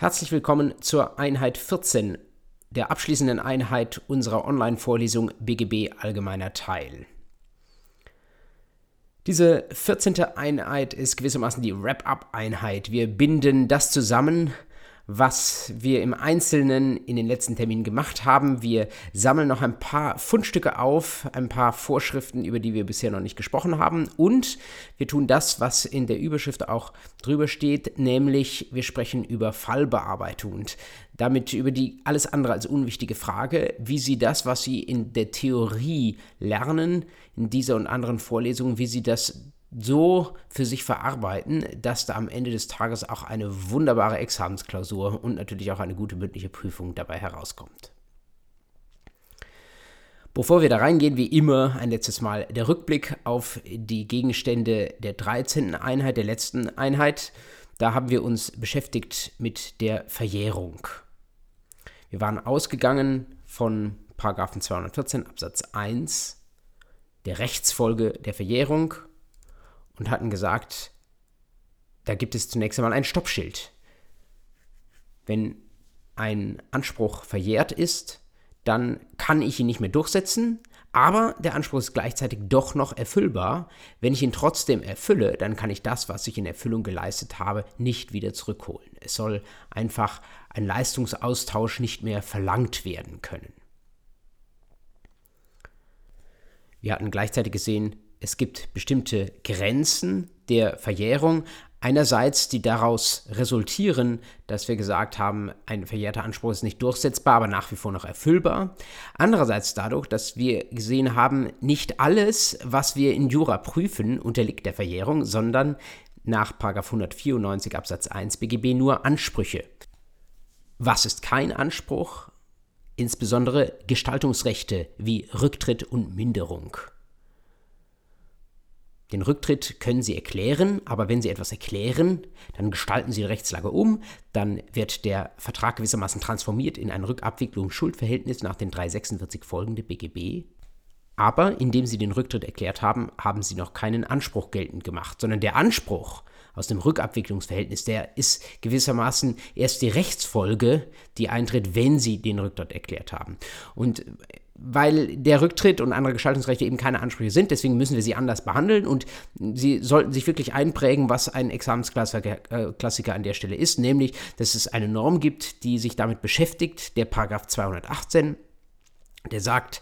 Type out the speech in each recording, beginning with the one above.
Herzlich willkommen zur Einheit 14, der abschließenden Einheit unserer Online-Vorlesung BGB Allgemeiner Teil. Diese 14. Einheit ist gewissermaßen die Wrap-up-Einheit. Wir binden das zusammen, was wir im Einzelnen in den letzten Terminen gemacht haben. Wir sammeln noch ein paar Fundstücke auf, ein paar Vorschriften, über die wir bisher noch nicht gesprochen haben. Und wir tun das, was in der Überschrift auch drüber steht, nämlich wir sprechen über Fallbearbeitung und damit über die alles andere als unwichtige Frage, wie Sie das, was Sie in der Theorie lernen, in dieser und anderen Vorlesungen, wie Sie das so für sich verarbeiten, dass da am Ende des Tages auch eine wunderbare Examensklausur und natürlich auch eine gute mündliche Prüfung dabei herauskommt. Bevor wir da reingehen, wie immer ein letztes Mal der Rückblick auf die Gegenstände der 13. Einheit, der letzten Einheit. Da haben wir uns beschäftigt mit der Verjährung. Wir waren ausgegangen von 214 Absatz 1, der Rechtsfolge der Verjährung und hatten gesagt, da gibt es zunächst einmal ein Stoppschild. Wenn ein Anspruch verjährt ist, dann kann ich ihn nicht mehr durchsetzen, aber der Anspruch ist gleichzeitig doch noch erfüllbar. Wenn ich ihn trotzdem erfülle, dann kann ich das, was ich in Erfüllung geleistet habe, nicht wieder zurückholen. Es soll einfach ein Leistungsaustausch nicht mehr verlangt werden können. Wir hatten gleichzeitig gesehen, es gibt bestimmte Grenzen der Verjährung. Einerseits, die daraus resultieren, dass wir gesagt haben, ein verjährter Anspruch ist nicht durchsetzbar, aber nach wie vor noch erfüllbar. Andererseits dadurch, dass wir gesehen haben, nicht alles, was wir in Jura prüfen, unterliegt der Verjährung, sondern nach 194 Absatz 1 BGB nur Ansprüche. Was ist kein Anspruch? Insbesondere Gestaltungsrechte wie Rücktritt und Minderung. Den Rücktritt können Sie erklären, aber wenn Sie etwas erklären, dann gestalten Sie die Rechtslage um, dann wird der Vertrag gewissermaßen transformiert in ein Rückabwicklungs-Schuldverhältnis nach den 346 folgende BGB. Aber indem Sie den Rücktritt erklärt haben, haben Sie noch keinen Anspruch geltend gemacht, sondern der Anspruch aus dem Rückabwicklungsverhältnis, der ist gewissermaßen erst die Rechtsfolge, die eintritt, wenn Sie den Rücktritt erklärt haben. Und weil der Rücktritt und andere Gestaltungsrechte eben keine Ansprüche sind. Deswegen müssen wir sie anders behandeln und sie sollten sich wirklich einprägen, was ein Examensklassiker an der Stelle ist, nämlich, dass es eine Norm gibt, die sich damit beschäftigt, der Paragraph 218, der sagt,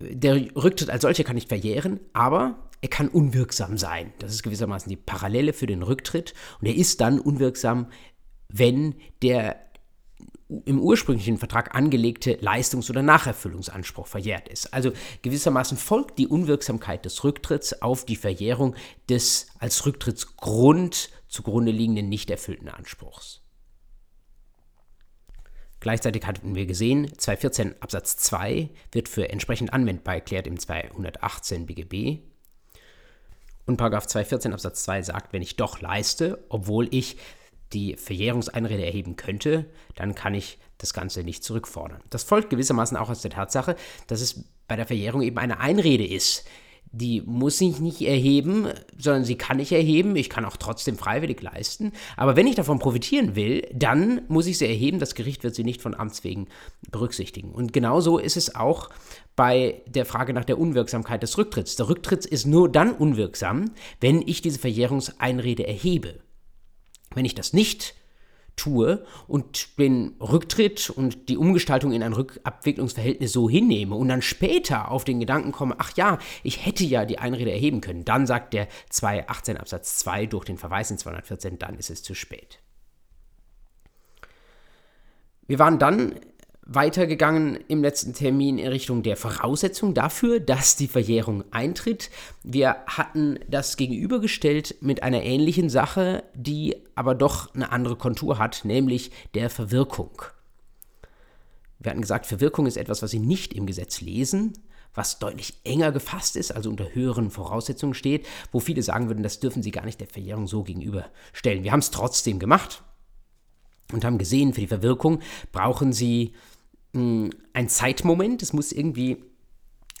der Rücktritt als solcher kann nicht verjähren, aber er kann unwirksam sein. Das ist gewissermaßen die Parallele für den Rücktritt und er ist dann unwirksam, wenn der im ursprünglichen Vertrag angelegte Leistungs- oder Nacherfüllungsanspruch verjährt ist. Also gewissermaßen folgt die Unwirksamkeit des Rücktritts auf die Verjährung des als Rücktrittsgrund zugrunde liegenden nicht erfüllten Anspruchs. Gleichzeitig hatten wir gesehen, 214 Absatz 2 wird für entsprechend anwendbar erklärt im 218 BGB. Und 214 Absatz 2 sagt, wenn ich doch leiste, obwohl ich die Verjährungseinrede erheben könnte, dann kann ich das Ganze nicht zurückfordern. Das folgt gewissermaßen auch aus der Tatsache, dass es bei der Verjährung eben eine Einrede ist. Die muss ich nicht erheben, sondern sie kann ich erheben. Ich kann auch trotzdem freiwillig leisten. Aber wenn ich davon profitieren will, dann muss ich sie erheben. Das Gericht wird sie nicht von Amts wegen berücksichtigen. Und genauso ist es auch bei der Frage nach der Unwirksamkeit des Rücktritts. Der Rücktritt ist nur dann unwirksam, wenn ich diese Verjährungseinrede erhebe. Wenn ich das nicht tue und den Rücktritt und die Umgestaltung in ein Rückabwicklungsverhältnis so hinnehme und dann später auf den Gedanken komme, ach ja, ich hätte ja die Einrede erheben können, dann sagt der 218 Absatz 2 durch den Verweis in 214, dann ist es zu spät. Wir waren dann weitergegangen im letzten Termin in Richtung der Voraussetzung dafür, dass die Verjährung eintritt. Wir hatten das gegenübergestellt mit einer ähnlichen Sache, die aber doch eine andere Kontur hat, nämlich der Verwirkung. Wir hatten gesagt, Verwirkung ist etwas, was Sie nicht im Gesetz lesen, was deutlich enger gefasst ist, also unter höheren Voraussetzungen steht, wo viele sagen würden, das dürfen Sie gar nicht der Verjährung so gegenüberstellen. Wir haben es trotzdem gemacht und haben gesehen, für die Verwirkung brauchen Sie ein Zeitmoment, es muss irgendwie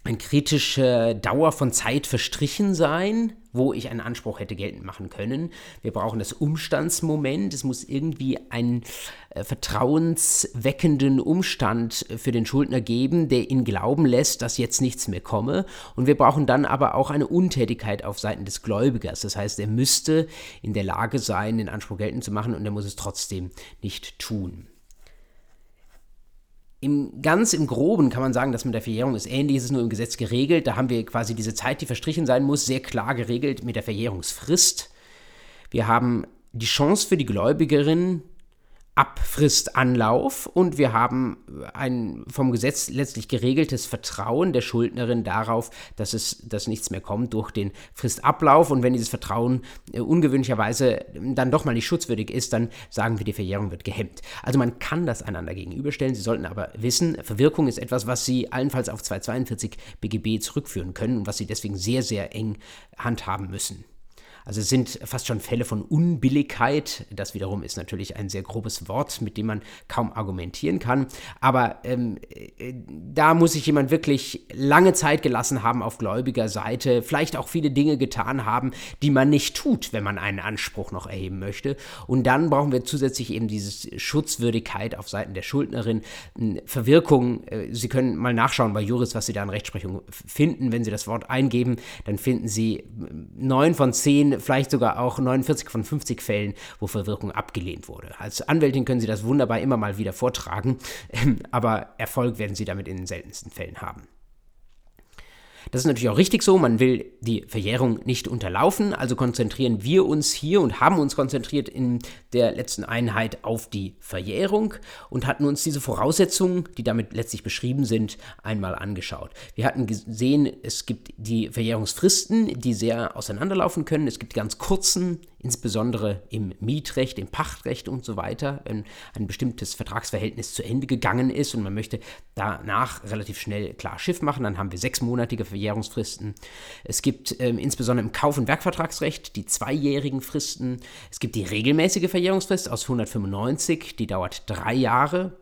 eine kritische Dauer von Zeit verstrichen sein, wo ich einen Anspruch hätte geltend machen können. Wir brauchen das Umstandsmoment. Es muss irgendwie einen äh, vertrauensweckenden Umstand für den Schuldner geben, der ihn glauben lässt, dass jetzt nichts mehr komme. Und wir brauchen dann aber auch eine Untätigkeit auf Seiten des Gläubigers. Das heißt, er müsste in der Lage sein, den Anspruch geltend zu machen und er muss es trotzdem nicht tun. Im, ganz im Groben kann man sagen, dass mit der Verjährung ist ähnlich, es ist nur im Gesetz geregelt. Da haben wir quasi diese Zeit, die verstrichen sein muss, sehr klar geregelt mit der Verjährungsfrist. Wir haben die Chance für die Gläubigerin, ab Fristanlauf und wir haben ein vom Gesetz letztlich geregeltes Vertrauen der Schuldnerin darauf, dass es dass nichts mehr kommt durch den Fristablauf und wenn dieses Vertrauen äh, ungewöhnlicherweise dann doch mal nicht schutzwürdig ist, dann sagen wir, die Verjährung wird gehemmt. Also man kann das einander gegenüberstellen. Sie sollten aber wissen, Verwirkung ist etwas, was Sie allenfalls auf 242 BGB zurückführen können und was Sie deswegen sehr, sehr eng handhaben müssen. Also es sind fast schon Fälle von Unbilligkeit. Das wiederum ist natürlich ein sehr grobes Wort, mit dem man kaum argumentieren kann. Aber ähm, äh, da muss sich jemand wirklich lange Zeit gelassen haben auf gläubiger Seite, vielleicht auch viele Dinge getan haben, die man nicht tut, wenn man einen Anspruch noch erheben möchte. Und dann brauchen wir zusätzlich eben diese Schutzwürdigkeit auf Seiten der Schuldnerin, Verwirkung. Äh, Sie können mal nachschauen bei Juris, was Sie da in Rechtsprechung finden. Wenn Sie das Wort eingeben, dann finden Sie neun von zehn vielleicht sogar auch 49 von 50 Fällen, wo Verwirkung abgelehnt wurde. Als Anwältin können Sie das wunderbar immer mal wieder vortragen, aber Erfolg werden Sie damit in den seltensten Fällen haben. Das ist natürlich auch richtig so, man will die Verjährung nicht unterlaufen, also konzentrieren wir uns hier und haben uns konzentriert in der letzten Einheit auf die Verjährung und hatten uns diese Voraussetzungen, die damit letztlich beschrieben sind, einmal angeschaut. Wir hatten gesehen, es gibt die Verjährungsfristen, die sehr auseinanderlaufen können. Es gibt ganz kurzen insbesondere im Mietrecht, im Pachtrecht und so weiter, wenn ein bestimmtes Vertragsverhältnis zu Ende gegangen ist und man möchte danach relativ schnell klar Schiff machen, dann haben wir sechsmonatige Verjährungsfristen. Es gibt ähm, insbesondere im Kauf- und Werkvertragsrecht die zweijährigen Fristen. Es gibt die regelmäßige Verjährungsfrist aus 195, die dauert drei Jahre.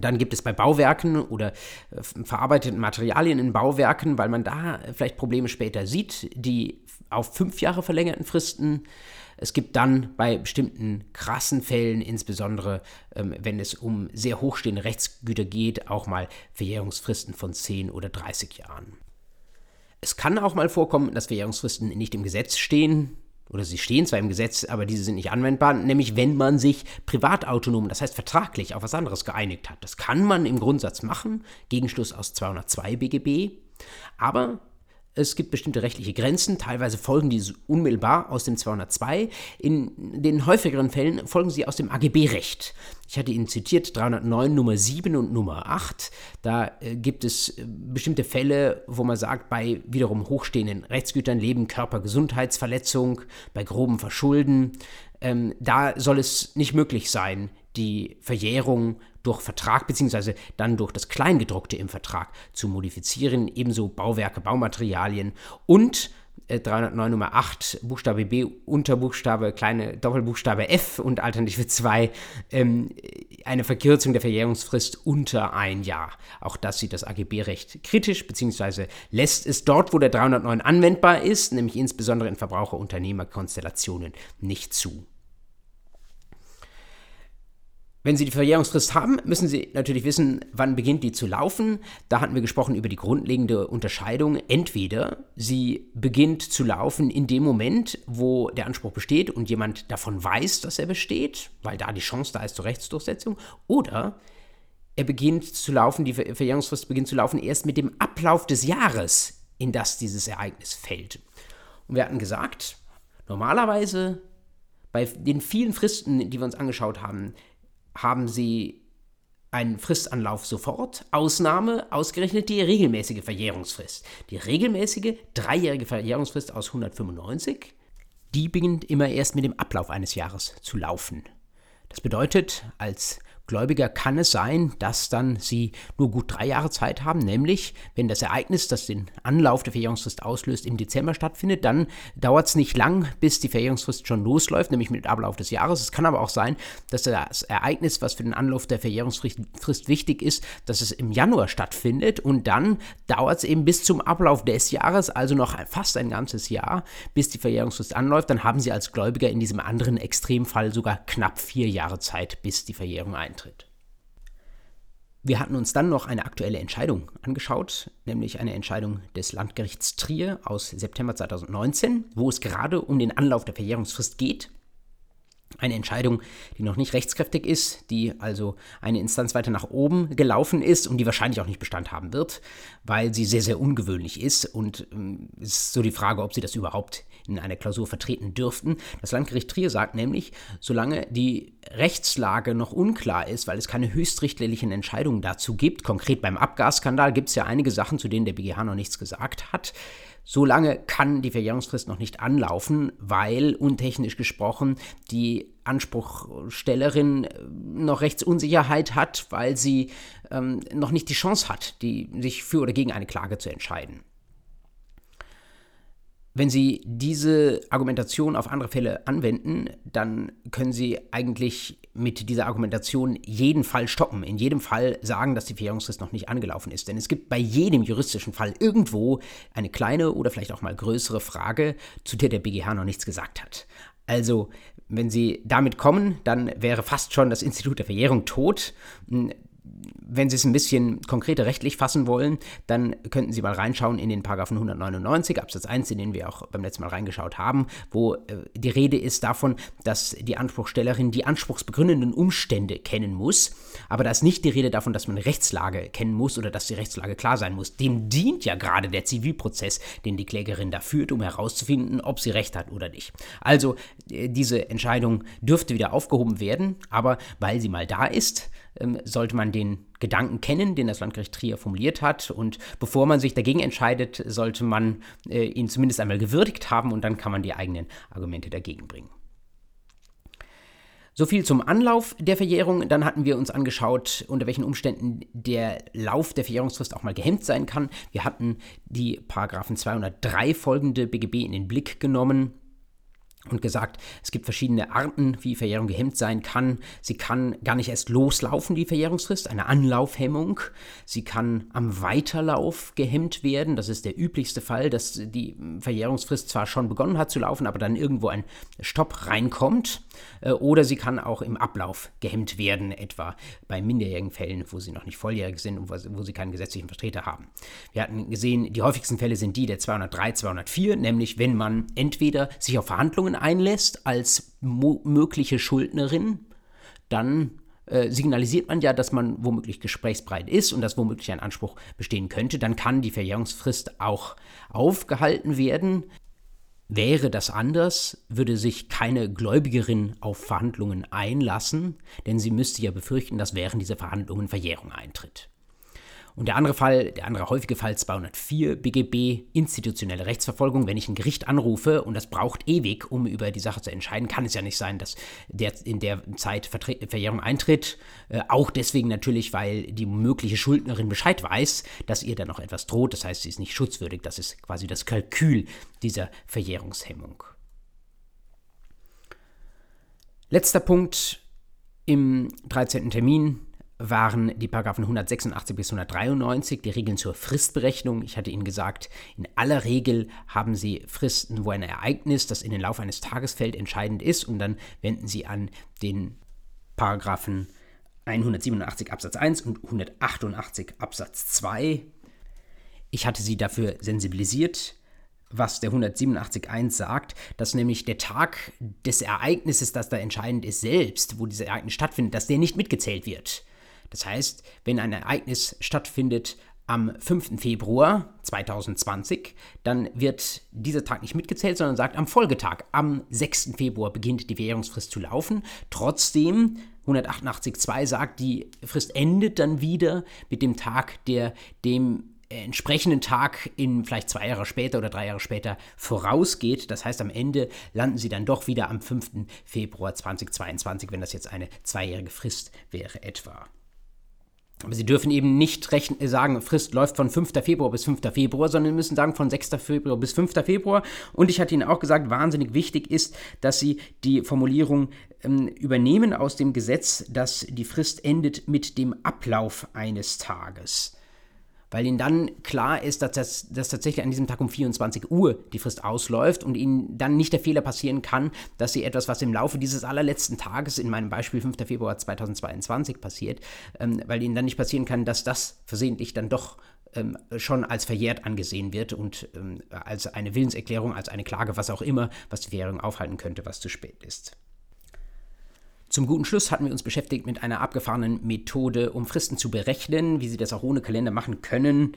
Dann gibt es bei Bauwerken oder äh, verarbeiteten Materialien in Bauwerken, weil man da vielleicht Probleme später sieht, die auf fünf Jahre verlängerten Fristen. Es gibt dann bei bestimmten krassen Fällen, insbesondere ähm, wenn es um sehr hochstehende Rechtsgüter geht, auch mal Verjährungsfristen von 10 oder 30 Jahren. Es kann auch mal vorkommen, dass Verjährungsfristen nicht im Gesetz stehen, oder sie stehen zwar im Gesetz, aber diese sind nicht anwendbar, nämlich wenn man sich privatautonom, das heißt vertraglich, auf was anderes geeinigt hat. Das kann man im Grundsatz machen, Gegenschluss aus 202 BGB, aber es gibt bestimmte rechtliche Grenzen, teilweise folgen diese unmittelbar aus dem 202. In den häufigeren Fällen folgen sie aus dem AGB-Recht. Ich hatte Ihnen zitiert 309 Nummer 7 und Nummer 8. Da äh, gibt es äh, bestimmte Fälle, wo man sagt, bei wiederum hochstehenden Rechtsgütern, Leben, Körper, Gesundheitsverletzung, bei grobem Verschulden, ähm, da soll es nicht möglich sein, die Verjährung durch Vertrag beziehungsweise dann durch das Kleingedruckte im Vertrag zu modifizieren, ebenso Bauwerke, Baumaterialien und 309 äh, Nummer 8, Buchstabe B, Unterbuchstabe, kleine Doppelbuchstabe F und Alternative 2 ähm, eine Verkürzung der Verjährungsfrist unter ein Jahr. Auch das sieht das AGB-Recht kritisch, beziehungsweise lässt es dort, wo der 309 anwendbar ist, nämlich insbesondere in Verbraucher-Unternehmer-Konstellationen, nicht zu. Wenn Sie die Verjährungsfrist haben, müssen Sie natürlich wissen, wann beginnt die zu laufen. Da hatten wir gesprochen über die grundlegende Unterscheidung. Entweder sie beginnt zu laufen in dem Moment, wo der Anspruch besteht und jemand davon weiß, dass er besteht, weil da die Chance da ist zur Rechtsdurchsetzung, oder er beginnt zu laufen, die Verjährungsfrist beginnt zu laufen erst mit dem Ablauf des Jahres, in das dieses Ereignis fällt. Und wir hatten gesagt, normalerweise bei den vielen Fristen, die wir uns angeschaut haben, haben sie einen Fristanlauf sofort. Ausnahme ausgerechnet die regelmäßige Verjährungsfrist. Die regelmäßige dreijährige Verjährungsfrist aus 195, die beginnt immer erst mit dem Ablauf eines Jahres zu laufen. Das bedeutet, als Gläubiger kann es sein, dass dann sie nur gut drei Jahre Zeit haben, nämlich wenn das Ereignis, das den Anlauf der Verjährungsfrist auslöst, im Dezember stattfindet, dann dauert es nicht lang, bis die Verjährungsfrist schon losläuft, nämlich mit Ablauf des Jahres. Es kann aber auch sein, dass das Ereignis, was für den Anlauf der Verjährungsfrist wichtig ist, dass es im Januar stattfindet und dann dauert es eben bis zum Ablauf des Jahres, also noch fast ein ganzes Jahr, bis die Verjährungsfrist anläuft. Dann haben Sie als Gläubiger in diesem anderen Extremfall sogar knapp vier Jahre Zeit, bis die Verjährung eintritt eintritt. Wir hatten uns dann noch eine aktuelle Entscheidung angeschaut, nämlich eine Entscheidung des Landgerichts Trier aus September 2019, wo es gerade um den Anlauf der Verjährungsfrist geht. Eine Entscheidung, die noch nicht rechtskräftig ist, die also eine Instanz weiter nach oben gelaufen ist und die wahrscheinlich auch nicht Bestand haben wird, weil sie sehr, sehr ungewöhnlich ist. Und ähm, es ist so die Frage, ob sie das überhaupt in einer Klausur vertreten dürften. Das Landgericht Trier sagt nämlich, solange die Rechtslage noch unklar ist, weil es keine höchstrichterlichen Entscheidungen dazu gibt, konkret beim Abgasskandal gibt es ja einige Sachen, zu denen der BGH noch nichts gesagt hat, Solange kann die Verjährungsfrist noch nicht anlaufen, weil untechnisch gesprochen die Anspruchstellerin äh, noch Rechtsunsicherheit hat, weil sie ähm, noch nicht die Chance hat, die, sich für oder gegen eine Klage zu entscheiden. Wenn Sie diese Argumentation auf andere Fälle anwenden, dann können Sie eigentlich mit dieser Argumentation jeden Fall stoppen, in jedem Fall sagen, dass die Verjährungsfrist noch nicht angelaufen ist. Denn es gibt bei jedem juristischen Fall irgendwo eine kleine oder vielleicht auch mal größere Frage, zu der der BGH noch nichts gesagt hat. Also, wenn Sie damit kommen, dann wäre fast schon das Institut der Verjährung tot wenn Sie es ein bisschen konkreter rechtlich fassen wollen, dann könnten Sie mal reinschauen in den Paragraphen 199 Absatz 1, in den wir auch beim letzten Mal reingeschaut haben, wo äh, die Rede ist davon, dass die Anspruchstellerin die anspruchsbegründenden Umstände kennen muss. Aber da ist nicht die Rede davon, dass man Rechtslage kennen muss oder dass die Rechtslage klar sein muss. Dem dient ja gerade der Zivilprozess, den die Klägerin da führt, um herauszufinden, ob sie Recht hat oder nicht. Also äh, diese Entscheidung dürfte wieder aufgehoben werden, aber weil sie mal da ist, ähm, sollte man den Gedanken kennen, den das Landgericht Trier formuliert hat. Und bevor man sich dagegen entscheidet, sollte man äh, ihn zumindest einmal gewürdigt haben und dann kann man die eigenen Argumente dagegen bringen. So viel zum Anlauf der Verjährung. Dann hatten wir uns angeschaut, unter welchen Umständen der Lauf der Verjährungsfrist auch mal gehemmt sein kann. Wir hatten die Paragraphen 203 folgende BGB in den Blick genommen und gesagt, es gibt verschiedene Arten, wie Verjährung gehemmt sein kann. Sie kann gar nicht erst loslaufen, die Verjährungsfrist, eine Anlaufhemmung. Sie kann am Weiterlauf gehemmt werden. Das ist der üblichste Fall, dass die Verjährungsfrist zwar schon begonnen hat zu laufen, aber dann irgendwo ein Stopp reinkommt. Äh, oder sie kann auch im Ablauf gehemmt werden, etwa bei minderjährigen Fällen, wo sie noch nicht volljährig sind und wo sie keinen gesetzlichen Vertreter haben. Wir hatten gesehen, die häufigsten Fälle sind die der 203, 204, nämlich wenn man entweder sich auf Verhandlungen einlässt als mögliche Schuldnerin, dann äh, signalisiert man ja, dass man womöglich gesprächsbereit ist und dass womöglich ein Anspruch bestehen könnte, dann kann die Verjährungsfrist auch aufgehalten werden. Wäre das anders, würde sich keine Gläubigerin auf Verhandlungen einlassen, denn sie müsste ja befürchten, dass während dieser Verhandlungen Verjährung eintritt. Und der andere Fall, der andere häufige Fall 204 BGB, institutionelle Rechtsverfolgung. Wenn ich ein Gericht anrufe und das braucht ewig, um über die Sache zu entscheiden, kann es ja nicht sein, dass der in der Zeit Vertre Verjährung eintritt. Äh, auch deswegen natürlich, weil die mögliche Schuldnerin Bescheid weiß, dass ihr dann noch etwas droht. Das heißt, sie ist nicht schutzwürdig. Das ist quasi das Kalkül dieser Verjährungshemmung. Letzter Punkt im 13. Termin waren die Paragraphen 186 bis 193, die Regeln zur Fristberechnung. Ich hatte Ihnen gesagt, in aller Regel haben Sie Fristen, wo ein Ereignis, das in den Lauf eines Tages fällt, entscheidend ist und dann wenden Sie an den Paragraphen 187 Absatz 1 und 188 Absatz 2. Ich hatte Sie dafür sensibilisiert, was der 187.1 sagt, dass nämlich der Tag des Ereignisses, das da entscheidend ist, selbst, wo dieses Ereignis stattfindet, dass der nicht mitgezählt wird. Das heißt, wenn ein Ereignis stattfindet am 5. Februar 2020, dann wird dieser Tag nicht mitgezählt, sondern sagt am Folgetag, am 6. Februar beginnt die Währungsfrist zu laufen. Trotzdem 188.2 sagt, die Frist endet dann wieder mit dem Tag, der dem entsprechenden Tag in vielleicht zwei Jahre später oder drei Jahre später vorausgeht. Das heißt, am Ende landen sie dann doch wieder am 5. Februar 2022, wenn das jetzt eine zweijährige Frist wäre etwa. Aber sie dürfen eben nicht rechnen, äh, sagen, Frist läuft von 5. Februar bis 5. Februar, sondern müssen sagen von 6. Februar bis 5. Februar. Und ich hatte Ihnen auch gesagt, wahnsinnig wichtig ist, dass Sie die Formulierung ähm, übernehmen aus dem Gesetz, dass die Frist endet mit dem Ablauf eines Tages weil ihnen dann klar ist, dass, das, dass tatsächlich an diesem Tag um 24 Uhr die Frist ausläuft und ihnen dann nicht der Fehler passieren kann, dass sie etwas, was im Laufe dieses allerletzten Tages, in meinem Beispiel 5. Februar 2022 passiert, ähm, weil ihnen dann nicht passieren kann, dass das versehentlich dann doch ähm, schon als verjährt angesehen wird und ähm, als eine Willenserklärung, als eine Klage, was auch immer, was die Währung aufhalten könnte, was zu spät ist. Zum guten Schluss hatten wir uns beschäftigt mit einer abgefahrenen Methode, um Fristen zu berechnen, wie Sie das auch ohne Kalender machen können.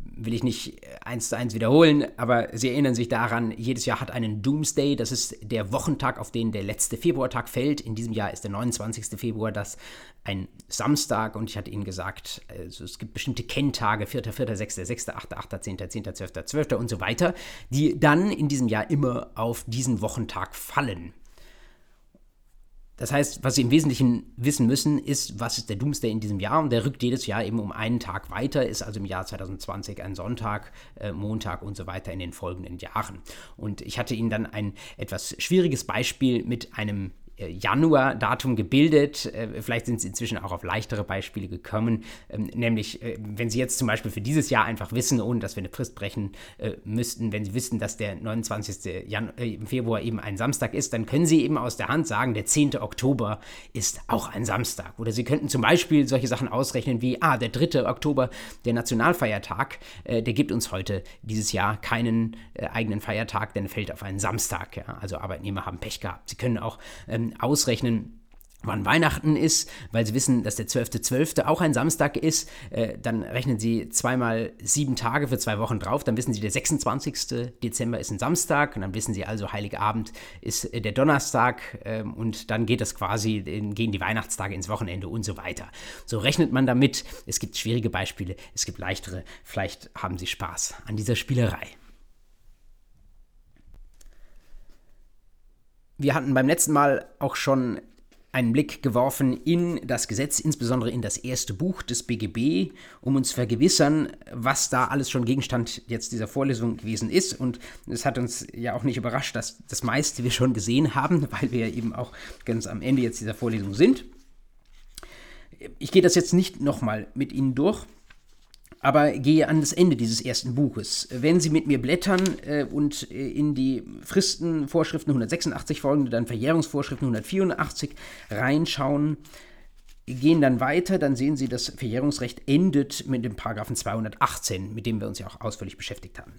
Will ich nicht eins zu eins wiederholen, aber Sie erinnern sich daran, jedes Jahr hat einen Doomsday, das ist der Wochentag, auf den der letzte Februartag fällt. In diesem Jahr ist der 29. Februar das ein Samstag und ich hatte Ihnen gesagt, also es gibt bestimmte Kenntage, 4., 4., 6., 6., 8., 8., 10., 10., 12., 12. und so weiter, die dann in diesem Jahr immer auf diesen Wochentag fallen. Das heißt, was Sie im Wesentlichen wissen müssen, ist, was ist der Doomsday in diesem Jahr? Und der rückt jedes Jahr eben um einen Tag weiter, ist also im Jahr 2020 ein Sonntag, äh, Montag und so weiter in den folgenden Jahren. Und ich hatte Ihnen dann ein etwas schwieriges Beispiel mit einem Januar-Datum gebildet. Äh, vielleicht sind Sie inzwischen auch auf leichtere Beispiele gekommen. Ähm, nämlich, äh, wenn Sie jetzt zum Beispiel für dieses Jahr einfach wissen, ohne dass wir eine Frist brechen müssten, wenn Sie wissen, dass der 29. Jan Februar eben ein Samstag ist, dann können Sie eben aus der Hand sagen, der 10. Oktober ist auch ein Samstag. Oder Sie könnten zum Beispiel solche Sachen ausrechnen wie, ah, der 3. Oktober, der Nationalfeiertag, der gibt uns heute dieses Jahr keinen eigenen Feiertag, denn er fällt auf einen Samstag. Also Arbeitnehmer haben Pech gehabt. Sie können auch ähm, ausrechnen, wann Weihnachten ist, weil sie wissen, dass der 12.12. .12. auch ein Samstag ist, äh, dann rechnen sie zweimal sieben Tage für zwei Wochen drauf, dann wissen sie, der 26. Dezember ist ein Samstag und dann wissen sie also, Heiligabend ist äh, der Donnerstag äh, und dann geht das quasi, gehen die Weihnachtstage ins Wochenende und so weiter. So rechnet man damit. Es gibt schwierige Beispiele, es gibt leichtere. Vielleicht haben sie Spaß an dieser Spielerei. Wir hatten beim letzten Mal auch schon einen Blick geworfen in das Gesetz, insbesondere in das erste Buch des BGB, um uns vergewissern, was da alles schon Gegenstand jetzt dieser Vorlesung gewesen ist. Und es hat uns ja auch nicht überrascht, dass das meiste wir schon gesehen haben, weil wir eben auch ganz am Ende jetzt dieser Vorlesung sind. Ich gehe das jetzt nicht nochmal mit Ihnen durch aber gehe an das Ende dieses ersten Buches. Wenn Sie mit mir blättern äh, und äh, in die Fristenvorschriften 186 folgende, dann Verjährungsvorschriften 184 reinschauen, gehen dann weiter, dann sehen Sie, das Verjährungsrecht endet mit dem Paragraphen 218, mit dem wir uns ja auch ausführlich beschäftigt haben.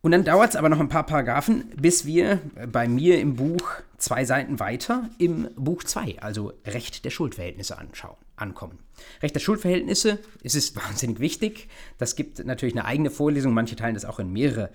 Und dann dauert es aber noch ein paar Paragraphen, bis wir bei mir im Buch zwei Seiten weiter im Buch 2, also Recht der Schuldverhältnisse anschauen, ankommen. Recht der Schuldverhältnisse, es ist wahnsinnig wichtig. Das gibt natürlich eine eigene Vorlesung, manche teilen das auch in mehrere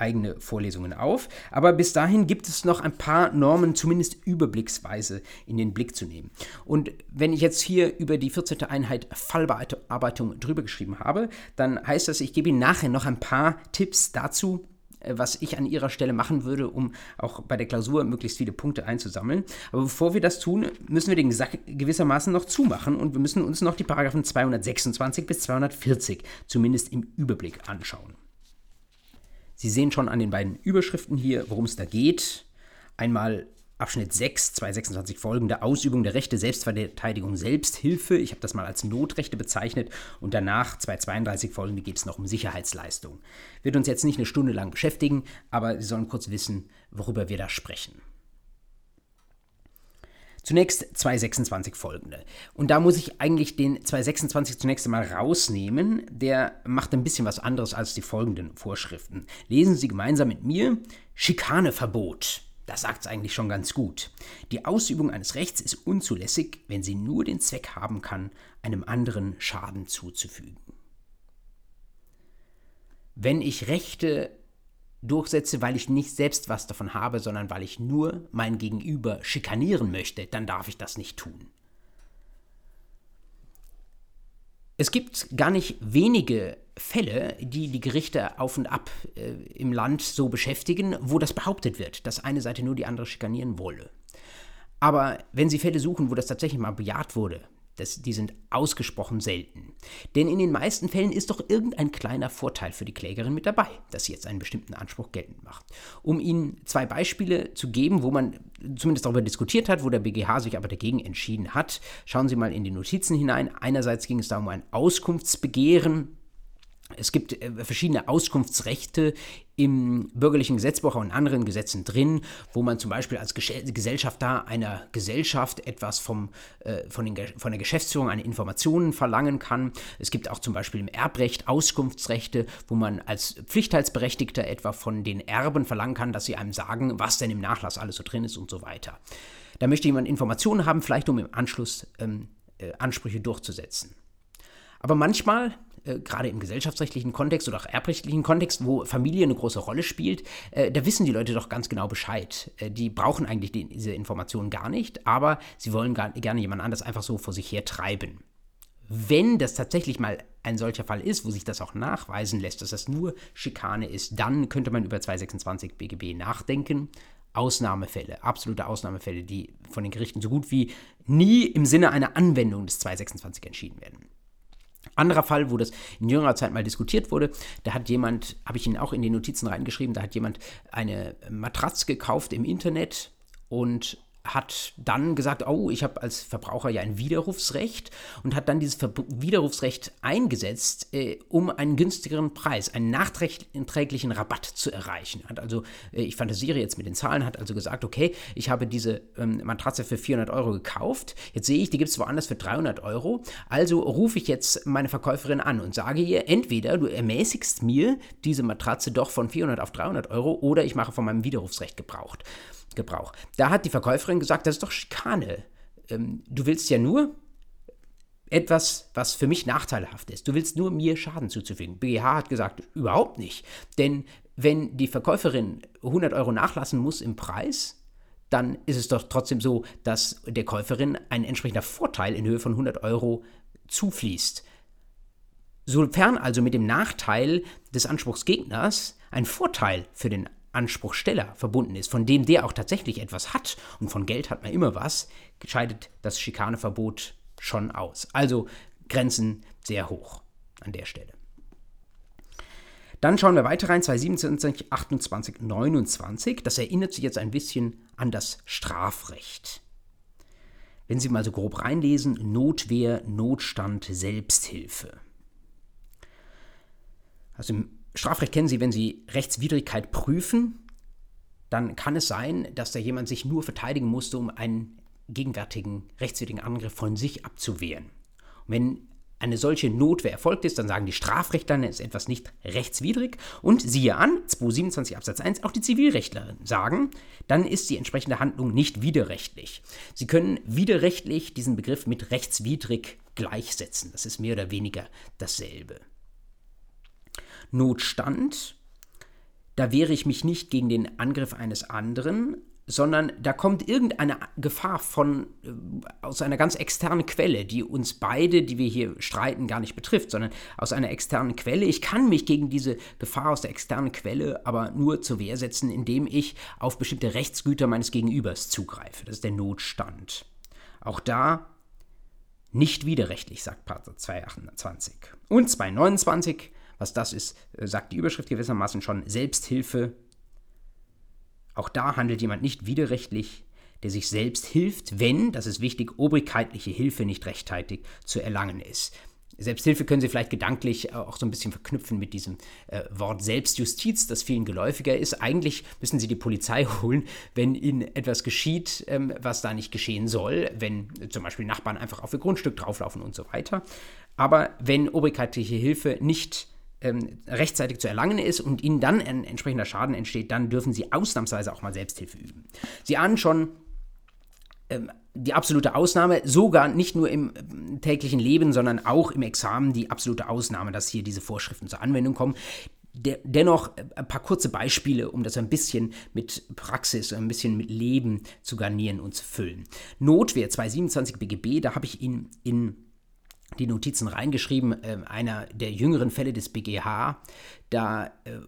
eigene Vorlesungen auf. Aber bis dahin gibt es noch ein paar Normen, zumindest überblicksweise in den Blick zu nehmen. Und wenn ich jetzt hier über die 14. Einheit Fallbearbeitung drüber geschrieben habe, dann heißt das, ich gebe Ihnen nachher noch ein paar Tipps dazu, was ich an Ihrer Stelle machen würde, um auch bei der Klausur möglichst viele Punkte einzusammeln. Aber bevor wir das tun, müssen wir den Sack gewissermaßen noch zumachen und wir müssen uns noch die Paragraphen 226 bis 240 zumindest im Überblick anschauen. Sie sehen schon an den beiden Überschriften hier, worum es da geht. Einmal Abschnitt 6, 226 folgende Ausübung der Rechte Selbstverteidigung Selbsthilfe. Ich habe das mal als Notrechte bezeichnet. Und danach 232 folgende geht es noch um Sicherheitsleistung. Wird uns jetzt nicht eine Stunde lang beschäftigen, aber Sie sollen kurz wissen, worüber wir da sprechen. Zunächst 226 folgende. Und da muss ich eigentlich den 226 zunächst einmal rausnehmen. Der macht ein bisschen was anderes als die folgenden Vorschriften. Lesen Sie gemeinsam mit mir Schikaneverbot. Das sagt es eigentlich schon ganz gut. Die Ausübung eines Rechts ist unzulässig, wenn sie nur den Zweck haben kann, einem anderen Schaden zuzufügen. Wenn ich Rechte durchsetze, weil ich nicht selbst was davon habe, sondern weil ich nur mein Gegenüber schikanieren möchte, dann darf ich das nicht tun. Es gibt gar nicht wenige Fälle, die die Gerichte auf und ab äh, im Land so beschäftigen, wo das behauptet wird, dass eine Seite nur die andere schikanieren wolle. Aber wenn Sie Fälle suchen, wo das tatsächlich mal bejaht wurde, das, die sind ausgesprochen selten. Denn in den meisten Fällen ist doch irgendein kleiner Vorteil für die Klägerin mit dabei, dass sie jetzt einen bestimmten Anspruch geltend macht. Um Ihnen zwei Beispiele zu geben, wo man zumindest darüber diskutiert hat, wo der BGH sich aber dagegen entschieden hat, schauen Sie mal in die Notizen hinein. Einerseits ging es da um ein Auskunftsbegehren es gibt äh, verschiedene Auskunftsrechte im bürgerlichen Gesetzbuch und anderen Gesetzen drin, wo man zum Beispiel als Gesellschafter einer Gesellschaft etwas vom, äh, von, den, von der Geschäftsführung an Informationen verlangen kann. Es gibt auch zum Beispiel im Erbrecht Auskunftsrechte, wo man als Pflichtheitsberechtigter etwa von den Erben verlangen kann, dass sie einem sagen, was denn im Nachlass alles so drin ist und so weiter. Da möchte jemand Informationen haben, vielleicht um im Anschluss ähm, äh, Ansprüche durchzusetzen. Aber manchmal gerade im gesellschaftsrechtlichen Kontext oder auch erbrechtlichen Kontext, wo Familie eine große Rolle spielt, äh, da wissen die Leute doch ganz genau Bescheid. Äh, die brauchen eigentlich die, diese Informationen gar nicht, aber sie wollen gar, gerne jemand anders einfach so vor sich her treiben. Wenn das tatsächlich mal ein solcher Fall ist, wo sich das auch nachweisen lässt, dass das nur Schikane ist, dann könnte man über 226 BGB nachdenken. Ausnahmefälle, absolute Ausnahmefälle, die von den Gerichten so gut wie nie im Sinne einer Anwendung des 226 entschieden werden. Anderer Fall, wo das in jüngerer Zeit mal diskutiert wurde, da hat jemand, habe ich Ihnen auch in die Notizen reingeschrieben, da hat jemand eine Matratze gekauft im Internet und hat dann gesagt, oh, ich habe als Verbraucher ja ein Widerrufsrecht und hat dann dieses Ver Widerrufsrecht eingesetzt, äh, um einen günstigeren Preis, einen nachträglichen Rabatt zu erreichen. Hat also, äh, ich fantasiere jetzt mit den Zahlen, hat also gesagt, okay, ich habe diese ähm, Matratze für 400 Euro gekauft, jetzt sehe ich, die gibt es woanders für 300 Euro, also rufe ich jetzt meine Verkäuferin an und sage ihr, entweder du ermäßigst mir diese Matratze doch von 400 auf 300 Euro oder ich mache von meinem Widerrufsrecht Gebrauch. Gebrauch. Da hat die Verkäuferin gesagt, das ist doch Schikane. Ähm, du willst ja nur etwas, was für mich nachteilhaft ist. Du willst nur mir Schaden zuzufügen. BGH hat gesagt, überhaupt nicht. Denn wenn die Verkäuferin 100 Euro nachlassen muss im Preis, dann ist es doch trotzdem so, dass der Käuferin ein entsprechender Vorteil in Höhe von 100 Euro zufließt. Sofern also mit dem Nachteil des Anspruchsgegners ein Vorteil für den Anspruchsteller verbunden ist, von dem der auch tatsächlich etwas hat, und von Geld hat man immer was, scheidet das Schikaneverbot schon aus. Also Grenzen sehr hoch an der Stelle. Dann schauen wir weiter rein, 227, 28, 29. Das erinnert sich jetzt ein bisschen an das Strafrecht. Wenn Sie mal so grob reinlesen, Notwehr, Notstand, Selbsthilfe. Also im Strafrecht kennen Sie, wenn Sie Rechtswidrigkeit prüfen, dann kann es sein, dass da jemand sich nur verteidigen musste, um einen gegenwärtigen rechtswidrigen Angriff von sich abzuwehren. Und wenn eine solche Notwehr erfolgt ist, dann sagen die Strafrechtler, dann ist etwas nicht rechtswidrig. Und siehe an, 227 Absatz 1, auch die Zivilrechtler sagen, dann ist die entsprechende Handlung nicht widerrechtlich. Sie können widerrechtlich diesen Begriff mit rechtswidrig gleichsetzen. Das ist mehr oder weniger dasselbe. Notstand, da wehre ich mich nicht gegen den Angriff eines anderen, sondern da kommt irgendeine Gefahr von äh, aus einer ganz externen Quelle, die uns beide, die wir hier streiten, gar nicht betrifft, sondern aus einer externen Quelle. Ich kann mich gegen diese Gefahr aus der externen Quelle aber nur zur Wehr setzen, indem ich auf bestimmte Rechtsgüter meines Gegenübers zugreife. Das ist der Notstand. Auch da nicht widerrechtlich, sagt Part 228. Und 229 was das ist, äh, sagt die Überschrift gewissermaßen schon Selbsthilfe. Auch da handelt jemand nicht widerrechtlich, der sich selbst hilft, wenn, das ist wichtig, obrigkeitliche Hilfe nicht rechtzeitig zu erlangen ist. Selbsthilfe können Sie vielleicht gedanklich äh, auch so ein bisschen verknüpfen mit diesem äh, Wort Selbstjustiz, das vielen geläufiger ist. Eigentlich müssen Sie die Polizei holen, wenn Ihnen etwas geschieht, ähm, was da nicht geschehen soll, wenn zum Beispiel Nachbarn einfach auf Ihr Grundstück drauflaufen und so weiter. Aber wenn obrigkeitliche Hilfe nicht ähm, rechtzeitig zu erlangen ist und ihnen dann ein entsprechender Schaden entsteht, dann dürfen sie ausnahmsweise auch mal Selbsthilfe üben. Sie ahnen schon, ähm, die absolute Ausnahme, sogar nicht nur im ähm, täglichen Leben, sondern auch im Examen die absolute Ausnahme, dass hier diese Vorschriften zur Anwendung kommen. Der, dennoch äh, ein paar kurze Beispiele, um das ein bisschen mit Praxis, ein bisschen mit Leben zu garnieren und zu füllen. Notwehr 227 BGB, da habe ich Ihnen in die Notizen reingeschrieben, äh, einer der jüngeren Fälle des BGH. Da äh,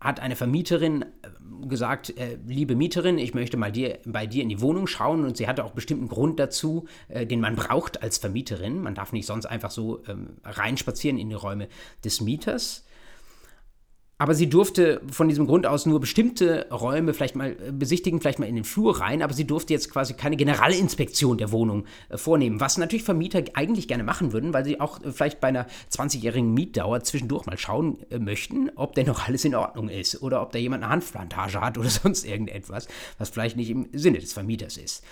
hat eine Vermieterin äh, gesagt, äh, liebe Mieterin, ich möchte mal dir, bei dir in die Wohnung schauen und sie hatte auch bestimmten Grund dazu, äh, den man braucht als Vermieterin. Man darf nicht sonst einfach so ähm, reinspazieren in die Räume des Mieters. Aber sie durfte von diesem Grund aus nur bestimmte Räume vielleicht mal äh, besichtigen, vielleicht mal in den Flur rein, aber sie durfte jetzt quasi keine Generalinspektion der Wohnung äh, vornehmen, was natürlich Vermieter eigentlich gerne machen würden, weil sie auch äh, vielleicht bei einer 20-jährigen Mietdauer zwischendurch mal schauen möchten, ob denn noch alles in Ordnung ist oder ob da jemand eine Hanfplantage hat oder sonst irgendetwas, was vielleicht nicht im Sinne des Vermieters ist.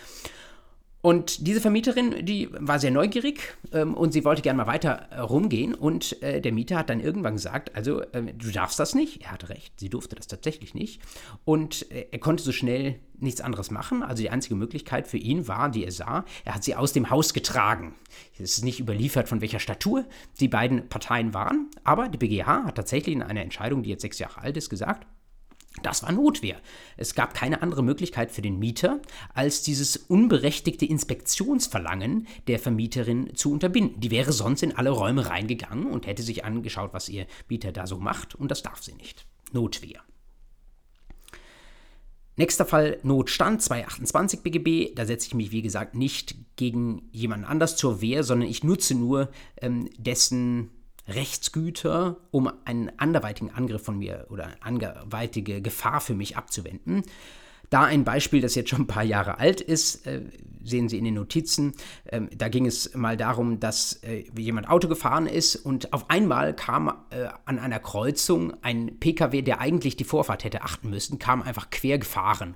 Und diese Vermieterin, die war sehr neugierig ähm, und sie wollte gerne mal weiter äh, rumgehen. Und äh, der Mieter hat dann irgendwann gesagt, also äh, du darfst das nicht. Er hatte recht, sie durfte das tatsächlich nicht. Und äh, er konnte so schnell nichts anderes machen. Also die einzige Möglichkeit für ihn war, die er sah, er hat sie aus dem Haus getragen. Es ist nicht überliefert, von welcher Statur die beiden Parteien waren. Aber die BGH hat tatsächlich in einer Entscheidung, die jetzt sechs Jahre alt ist, gesagt, das war Notwehr. Es gab keine andere Möglichkeit für den Mieter, als dieses unberechtigte Inspektionsverlangen der Vermieterin zu unterbinden. Die wäre sonst in alle Räume reingegangen und hätte sich angeschaut, was ihr Mieter da so macht, und das darf sie nicht. Notwehr. Nächster Fall Notstand 228 BGB. Da setze ich mich, wie gesagt, nicht gegen jemanden anders zur Wehr, sondern ich nutze nur ähm, dessen Rechtsgüter, um einen anderweitigen Angriff von mir oder anderweitige Gefahr für mich abzuwenden. Da ein Beispiel, das jetzt schon ein paar Jahre alt ist, äh, sehen Sie in den Notizen. Ähm, da ging es mal darum, dass äh, jemand Auto gefahren ist und auf einmal kam äh, an einer Kreuzung ein Pkw, der eigentlich die Vorfahrt hätte achten müssen, kam einfach quer gefahren.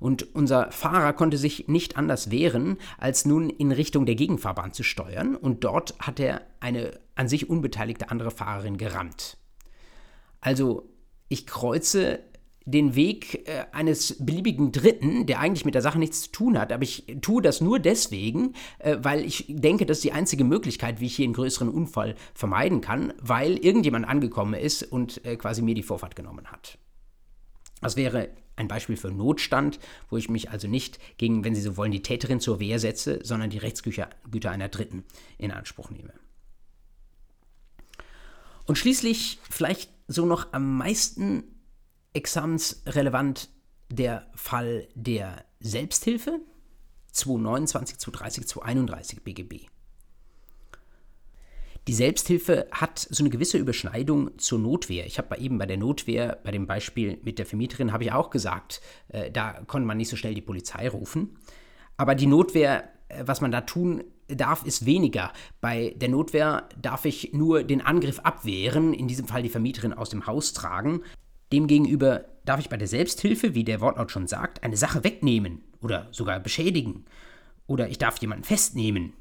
Und unser Fahrer konnte sich nicht anders wehren, als nun in Richtung der Gegenfahrbahn zu steuern. Und dort hat er eine an sich unbeteiligte andere Fahrerin gerammt. Also ich kreuze den Weg äh, eines beliebigen Dritten, der eigentlich mit der Sache nichts zu tun hat. Aber ich tue das nur deswegen, äh, weil ich denke, das ist die einzige Möglichkeit, wie ich hier einen größeren Unfall vermeiden kann, weil irgendjemand angekommen ist und äh, quasi mir die Vorfahrt genommen hat. Das wäre ein Beispiel für Notstand, wo ich mich also nicht gegen, wenn Sie so wollen, die Täterin zur Wehr setze, sondern die Rechtsgüter einer Dritten in Anspruch nehme. Und schließlich vielleicht so noch am meisten examensrelevant der Fall der Selbsthilfe 229, 230, 231 BGB. Die Selbsthilfe hat so eine gewisse Überschneidung zur Notwehr. Ich habe eben bei der Notwehr, bei dem Beispiel mit der Vermieterin, habe ich auch gesagt, äh, da konnte man nicht so schnell die Polizei rufen. Aber die Notwehr, äh, was man da tun darf, ist weniger. Bei der Notwehr darf ich nur den Angriff abwehren, in diesem Fall die Vermieterin aus dem Haus tragen. Demgegenüber darf ich bei der Selbsthilfe, wie der Wortlaut schon sagt, eine Sache wegnehmen oder sogar beschädigen. Oder ich darf jemanden festnehmen.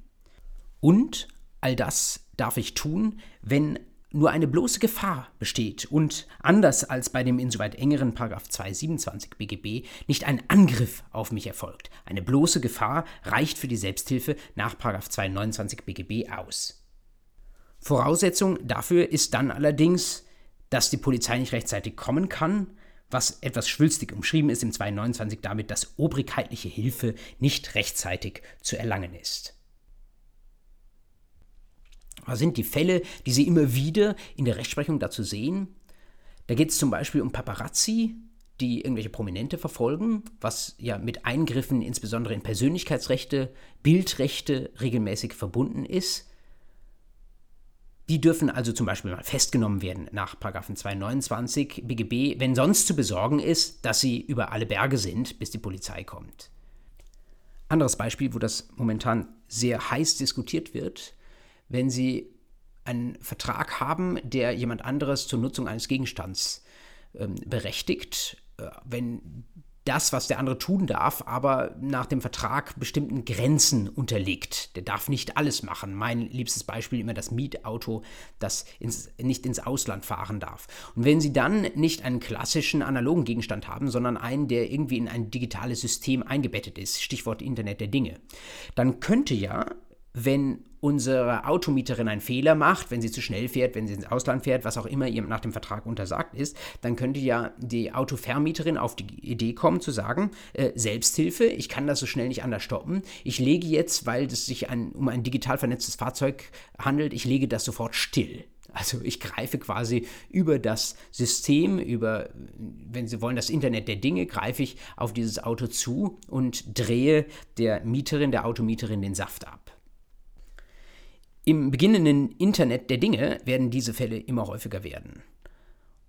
Und all das darf ich tun, wenn nur eine bloße Gefahr besteht und anders als bei dem insoweit engeren 227 BGB nicht ein Angriff auf mich erfolgt. Eine bloße Gefahr reicht für die Selbsthilfe nach 229 BGB aus. Voraussetzung dafür ist dann allerdings, dass die Polizei nicht rechtzeitig kommen kann, was etwas schwülstig umschrieben ist im 229 damit, dass obrigkeitliche Hilfe nicht rechtzeitig zu erlangen ist. Was sind die Fälle, die Sie immer wieder in der Rechtsprechung dazu sehen? Da geht es zum Beispiel um Paparazzi, die irgendwelche Prominente verfolgen, was ja mit Eingriffen insbesondere in Persönlichkeitsrechte, Bildrechte regelmäßig verbunden ist. Die dürfen also zum Beispiel mal festgenommen werden nach 229 BGB, wenn sonst zu besorgen ist, dass sie über alle Berge sind, bis die Polizei kommt. Anderes Beispiel, wo das momentan sehr heiß diskutiert wird, wenn Sie einen Vertrag haben, der jemand anderes zur Nutzung eines Gegenstands ähm, berechtigt, äh, wenn das, was der andere tun darf, aber nach dem Vertrag bestimmten Grenzen unterliegt. Der darf nicht alles machen. Mein liebstes Beispiel immer das Mietauto, das ins, nicht ins Ausland fahren darf. Und wenn Sie dann nicht einen klassischen analogen Gegenstand haben, sondern einen, der irgendwie in ein digitales System eingebettet ist, Stichwort Internet der Dinge, dann könnte ja, wenn unsere Automieterin einen Fehler macht, wenn sie zu schnell fährt, wenn sie ins Ausland fährt, was auch immer ihr nach dem Vertrag untersagt ist, dann könnte ja die Autovermieterin auf die Idee kommen zu sagen, äh, Selbsthilfe, ich kann das so schnell nicht anders stoppen. Ich lege jetzt, weil es sich ein, um ein digital vernetztes Fahrzeug handelt, ich lege das sofort still. Also ich greife quasi über das System, über, wenn Sie wollen, das Internet der Dinge, greife ich auf dieses Auto zu und drehe der Mieterin, der Automieterin den Saft ab. Im beginnenden Internet der Dinge werden diese Fälle immer häufiger werden.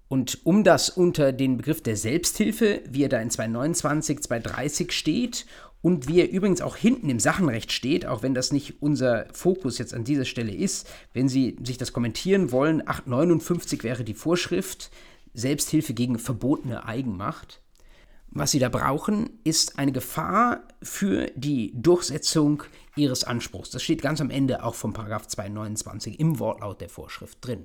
Und um das unter den Begriff der Selbsthilfe, wie er da in 229, 230 steht und wie er übrigens auch hinten im Sachenrecht steht, auch wenn das nicht unser Fokus jetzt an dieser Stelle ist, wenn Sie sich das kommentieren wollen, 859 wäre die Vorschrift Selbsthilfe gegen verbotene Eigenmacht. Was Sie da brauchen, ist eine Gefahr für die Durchsetzung Ihres Anspruchs. Das steht ganz am Ende auch vom Paragraph 229 im Wortlaut der Vorschrift drin.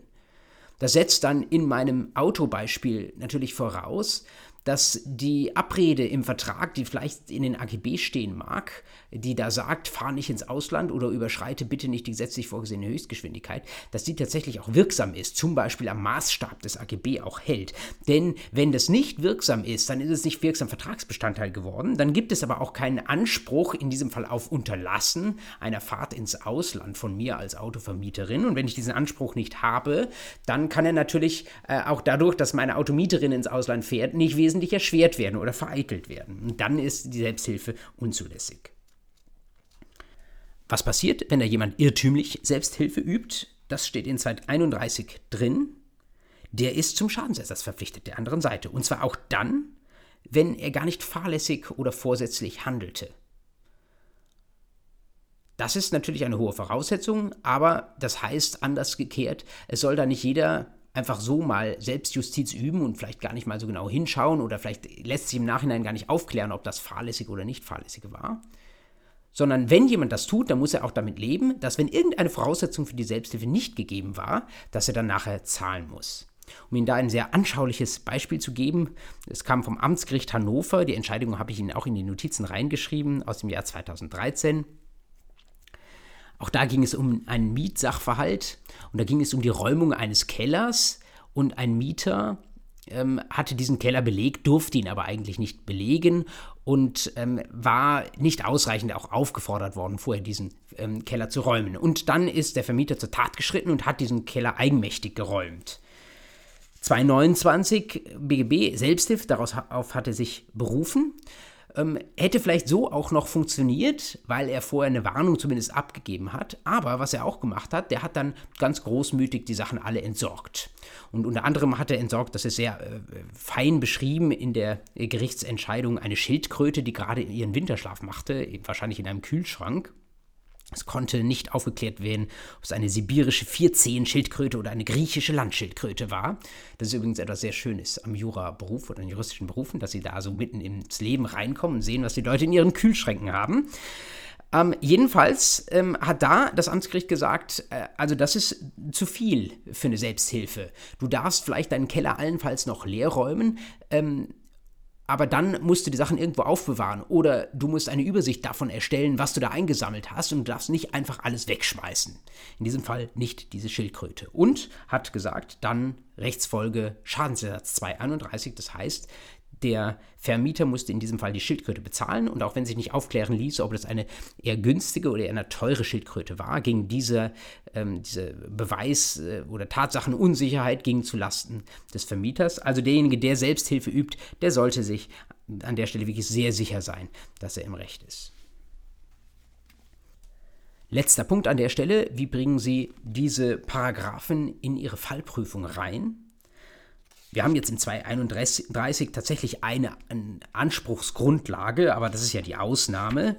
Das setzt dann in meinem Autobeispiel natürlich voraus, dass die Abrede im Vertrag, die vielleicht in den AGB stehen mag, die da sagt, fahr nicht ins Ausland oder überschreite bitte nicht die gesetzlich vorgesehene Höchstgeschwindigkeit, dass die tatsächlich auch wirksam ist, zum Beispiel am Maßstab des AGB auch hält. Denn wenn das nicht wirksam ist, dann ist es nicht wirksam Vertragsbestandteil geworden, dann gibt es aber auch keinen Anspruch, in diesem Fall auf Unterlassen einer Fahrt ins Ausland von mir als Autovermieterin. Und wenn ich diesen Anspruch nicht habe, dann kann er natürlich äh, auch dadurch, dass meine Automieterin ins Ausland fährt, nicht wesentlich erschwert werden oder vereitelt werden. Und dann ist die Selbsthilfe unzulässig. Was passiert, wenn da jemand irrtümlich Selbsthilfe übt? Das steht in 231 drin. Der ist zum Schadensersatz verpflichtet der anderen Seite. Und zwar auch dann, wenn er gar nicht fahrlässig oder vorsätzlich handelte. Das ist natürlich eine hohe Voraussetzung, aber das heißt anders gekehrt, es soll da nicht jeder einfach so mal Selbstjustiz üben und vielleicht gar nicht mal so genau hinschauen oder vielleicht lässt sich im Nachhinein gar nicht aufklären, ob das fahrlässig oder nicht fahrlässig war, sondern wenn jemand das tut, dann muss er auch damit leben, dass wenn irgendeine Voraussetzung für die Selbsthilfe nicht gegeben war, dass er dann nachher zahlen muss. Um Ihnen da ein sehr anschauliches Beispiel zu geben, es kam vom Amtsgericht Hannover, die Entscheidung habe ich Ihnen auch in die Notizen reingeschrieben, aus dem Jahr 2013. Auch da ging es um einen Mietsachverhalt und da ging es um die Räumung eines Kellers und ein Mieter ähm, hatte diesen Keller belegt, durfte ihn aber eigentlich nicht belegen und ähm, war nicht ausreichend auch aufgefordert worden, vorher diesen ähm, Keller zu räumen. Und dann ist der Vermieter zur Tat geschritten und hat diesen Keller eigenmächtig geräumt. 229 BGB Selbsthilfe, daraus auf hat er sich berufen. Ähm, hätte vielleicht so auch noch funktioniert, weil er vorher eine Warnung zumindest abgegeben hat. Aber was er auch gemacht hat, der hat dann ganz großmütig die Sachen alle entsorgt. Und unter anderem hat er entsorgt, das ist sehr äh, fein beschrieben in der Gerichtsentscheidung, eine Schildkröte, die gerade ihren Winterschlaf machte, wahrscheinlich in einem Kühlschrank. Es konnte nicht aufgeklärt werden, ob es eine sibirische Vierzehen-Schildkröte oder eine griechische Landschildkröte war. Das ist übrigens etwas sehr Schönes am Jura-Beruf oder in juristischen Berufen, dass sie da so mitten ins Leben reinkommen und sehen, was die Leute in ihren Kühlschränken haben. Ähm, jedenfalls ähm, hat da das Amtsgericht gesagt, äh, also das ist zu viel für eine Selbsthilfe. Du darfst vielleicht deinen Keller allenfalls noch leer räumen, ähm, aber dann musst du die Sachen irgendwo aufbewahren oder du musst eine Übersicht davon erstellen, was du da eingesammelt hast und du darfst nicht einfach alles wegschmeißen. In diesem Fall nicht diese Schildkröte. Und hat gesagt, dann Rechtsfolge Schadensersatz 231, das heißt, der Vermieter musste in diesem Fall die Schildkröte bezahlen und auch wenn sich nicht aufklären ließ, ob das eine eher günstige oder eher eine teure Schildkröte war, ging diese, ähm, diese Beweis- äh, oder Tatsachenunsicherheit ging zu Lasten des Vermieters. Also derjenige, der Selbsthilfe übt, der sollte sich an der Stelle wirklich sehr sicher sein, dass er im Recht ist. Letzter Punkt an der Stelle, wie bringen Sie diese Paragraphen in Ihre Fallprüfung rein? Wir haben jetzt in 231 tatsächlich eine, eine Anspruchsgrundlage, aber das ist ja die Ausnahme.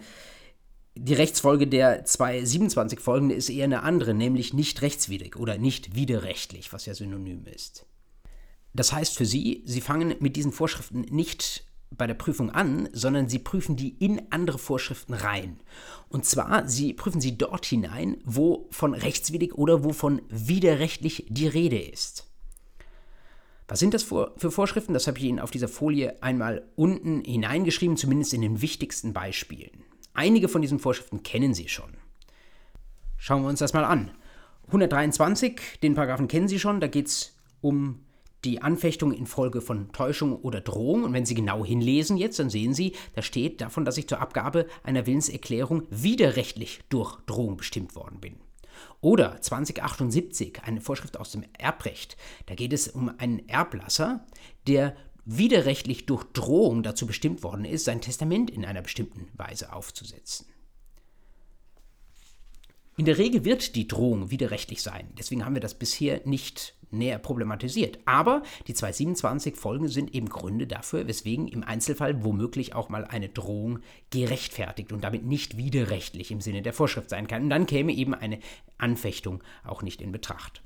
Die Rechtsfolge der 227 folgende ist eher eine andere, nämlich nicht rechtswidrig oder nicht widerrechtlich, was ja synonym ist. Das heißt für Sie, Sie fangen mit diesen Vorschriften nicht bei der Prüfung an, sondern Sie prüfen die in andere Vorschriften rein. Und zwar, Sie prüfen sie dort hinein, wo von rechtswidrig oder wo von widerrechtlich die Rede ist. Was sind das für Vorschriften? Das habe ich Ihnen auf dieser Folie einmal unten hineingeschrieben, zumindest in den wichtigsten Beispielen. Einige von diesen Vorschriften kennen Sie schon. Schauen wir uns das mal an. 123, den Paragraphen kennen Sie schon, da geht es um die Anfechtung infolge von Täuschung oder Drohung. Und wenn Sie genau hinlesen jetzt, dann sehen Sie, da steht davon, dass ich zur Abgabe einer Willenserklärung widerrechtlich durch Drohung bestimmt worden bin. Oder 2078, eine Vorschrift aus dem Erbrecht. Da geht es um einen Erblasser, der widerrechtlich durch Drohung dazu bestimmt worden ist, sein Testament in einer bestimmten Weise aufzusetzen. In der Regel wird die Drohung widerrechtlich sein. Deswegen haben wir das bisher nicht näher problematisiert. Aber die 227 Folgen sind eben Gründe dafür, weswegen im Einzelfall womöglich auch mal eine Drohung gerechtfertigt und damit nicht widerrechtlich im Sinne der Vorschrift sein kann. Und dann käme eben eine Anfechtung auch nicht in Betracht.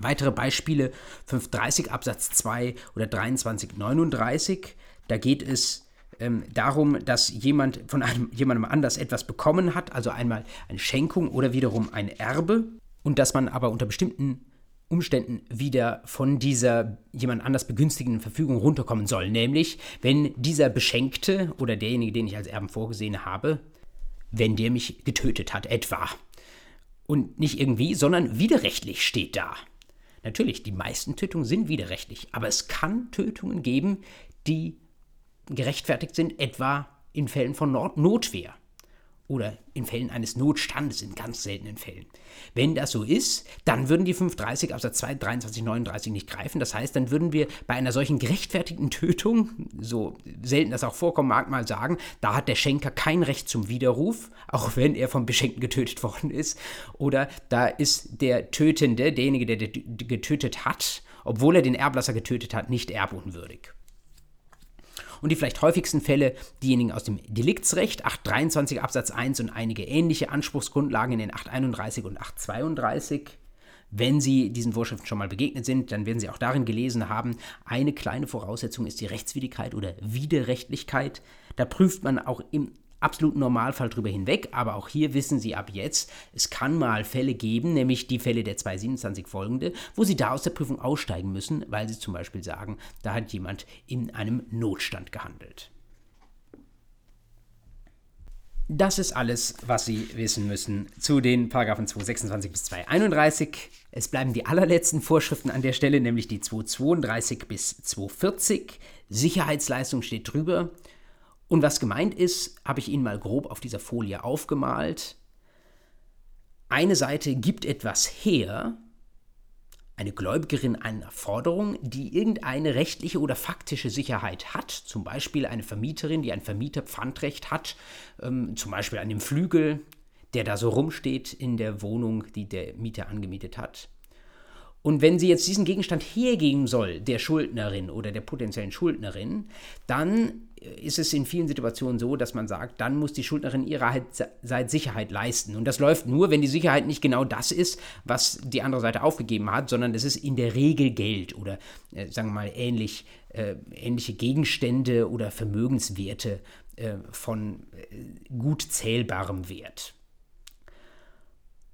Weitere Beispiele 530 Absatz 2 oder 2339, da geht es ähm, darum, dass jemand von einem, jemandem anders etwas bekommen hat, also einmal eine Schenkung oder wiederum ein Erbe und dass man aber unter bestimmten Umständen wieder von dieser jemand anders begünstigenden Verfügung runterkommen soll. Nämlich, wenn dieser Beschenkte oder derjenige, den ich als Erben vorgesehen habe, wenn der mich getötet hat, etwa. Und nicht irgendwie, sondern widerrechtlich steht da. Natürlich, die meisten Tötungen sind widerrechtlich, aber es kann Tötungen geben, die gerechtfertigt sind, etwa in Fällen von Notwehr oder in Fällen eines Notstandes, in ganz seltenen Fällen. Wenn das so ist, dann würden die 530 Absatz 2, 23, 39 nicht greifen. Das heißt, dann würden wir bei einer solchen gerechtfertigten Tötung, so selten das auch vorkommen mag, mal sagen, da hat der Schenker kein Recht zum Widerruf, auch wenn er vom Beschenkten getötet worden ist. Oder da ist der Tötende, derjenige, der getötet hat, obwohl er den Erblasser getötet hat, nicht erbunwürdig. Und die vielleicht häufigsten Fälle, diejenigen aus dem Deliktsrecht, 823 Absatz 1 und einige ähnliche Anspruchsgrundlagen in den 831 und 832. Wenn Sie diesen Vorschriften schon mal begegnet sind, dann werden Sie auch darin gelesen haben, eine kleine Voraussetzung ist die Rechtswidrigkeit oder Widerrechtlichkeit. Da prüft man auch im absoluten Normalfall drüber hinweg, aber auch hier wissen Sie ab jetzt, es kann mal Fälle geben, nämlich die Fälle der 227 folgende, wo Sie da aus der Prüfung aussteigen müssen, weil Sie zum Beispiel sagen, da hat jemand in einem Notstand gehandelt. Das ist alles, was Sie wissen müssen zu den Paragraphen 226 bis 231. Es bleiben die allerletzten Vorschriften an der Stelle, nämlich die 232 bis 240. Sicherheitsleistung steht drüber. Und was gemeint ist, habe ich Ihnen mal grob auf dieser Folie aufgemalt. Eine Seite gibt etwas her, eine Gläubigerin einer Forderung, die irgendeine rechtliche oder faktische Sicherheit hat, zum Beispiel eine Vermieterin, die ein Vermieterpfandrecht hat, ähm, zum Beispiel an dem Flügel, der da so rumsteht in der Wohnung, die der Mieter angemietet hat. Und wenn sie jetzt diesen Gegenstand hergeben soll, der Schuldnerin oder der potenziellen Schuldnerin, dann ist es in vielen Situationen so, dass man sagt, dann muss die Schuldnerin ihrerseits Sicherheit leisten. Und das läuft nur, wenn die Sicherheit nicht genau das ist, was die andere Seite aufgegeben hat, sondern es ist in der Regel Geld oder äh, sagen wir mal ähnlich, äh, ähnliche Gegenstände oder Vermögenswerte äh, von äh, gut zählbarem Wert.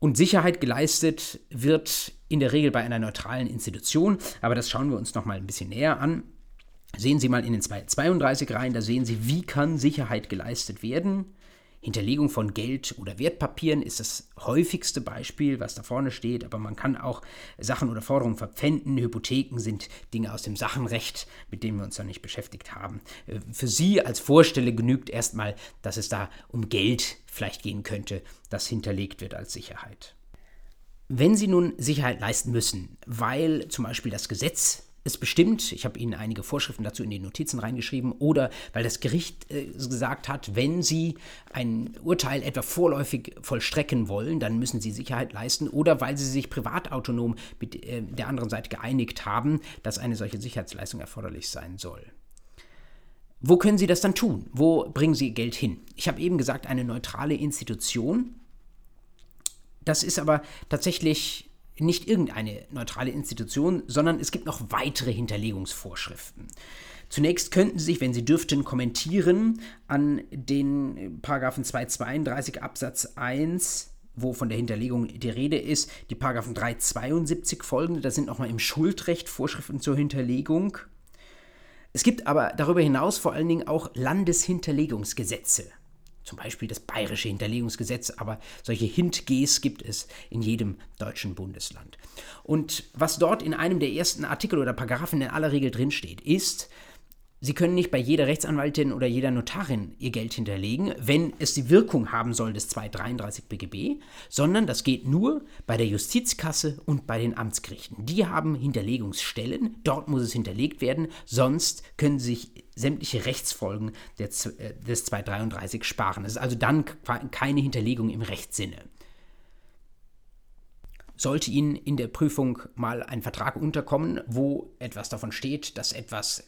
Und Sicherheit geleistet wird in der Regel bei einer neutralen Institution, aber das schauen wir uns noch mal ein bisschen näher an. Sehen Sie mal in den 32 rein, da sehen Sie, wie kann Sicherheit geleistet werden. Hinterlegung von Geld oder Wertpapieren ist das häufigste Beispiel, was da vorne steht, aber man kann auch Sachen oder Forderungen verpfänden. Hypotheken sind Dinge aus dem Sachenrecht, mit denen wir uns noch nicht beschäftigt haben. Äh, für Sie als Vorstelle genügt erstmal, dass es da um Geld vielleicht gehen könnte, das hinterlegt wird als Sicherheit. Wenn Sie nun Sicherheit leisten müssen, weil zum Beispiel das Gesetz es bestimmt, ich habe Ihnen einige Vorschriften dazu in die Notizen reingeschrieben, oder weil das Gericht äh, gesagt hat, wenn Sie ein Urteil etwa vorläufig vollstrecken wollen, dann müssen Sie Sicherheit leisten, oder weil Sie sich privatautonom mit äh, der anderen Seite geeinigt haben, dass eine solche Sicherheitsleistung erforderlich sein soll. Wo können Sie das dann tun? Wo bringen Sie Geld hin? Ich habe eben gesagt, eine neutrale Institution. Das ist aber tatsächlich nicht irgendeine neutrale Institution, sondern es gibt noch weitere Hinterlegungsvorschriften. Zunächst könnten Sie sich, wenn Sie dürften, kommentieren an den Paragraphen 232 Absatz 1 wo von der Hinterlegung die Rede ist, die Paragraphen 372 folgende, da sind nochmal im Schuldrecht Vorschriften zur Hinterlegung. Es gibt aber darüber hinaus vor allen Dingen auch Landeshinterlegungsgesetze zum Beispiel das bayerische Hinterlegungsgesetz, aber solche Hint-Gs gibt es in jedem deutschen Bundesland. Und was dort in einem der ersten Artikel oder Paragraphen in aller Regel drinsteht, ist, Sie können nicht bei jeder Rechtsanwaltin oder jeder Notarin Ihr Geld hinterlegen, wenn es die Wirkung haben soll des 233 BGB, sondern das geht nur bei der Justizkasse und bei den Amtsgerichten. Die haben Hinterlegungsstellen, dort muss es hinterlegt werden, sonst können Sie sich sämtliche Rechtsfolgen des, äh, des 233 sparen. Es ist also dann keine Hinterlegung im Rechtssinne. Sollte Ihnen in der Prüfung mal ein Vertrag unterkommen, wo etwas davon steht, dass etwas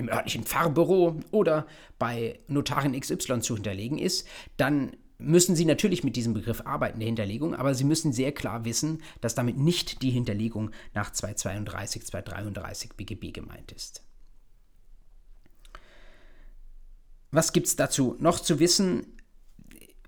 im örtlichen Pfarrbüro oder bei Notarin XY zu hinterlegen ist, dann müssen Sie natürlich mit diesem Begriff arbeiten, der Hinterlegung, aber Sie müssen sehr klar wissen, dass damit nicht die Hinterlegung nach 232, 233 BGB gemeint ist. Was gibt es dazu noch zu wissen?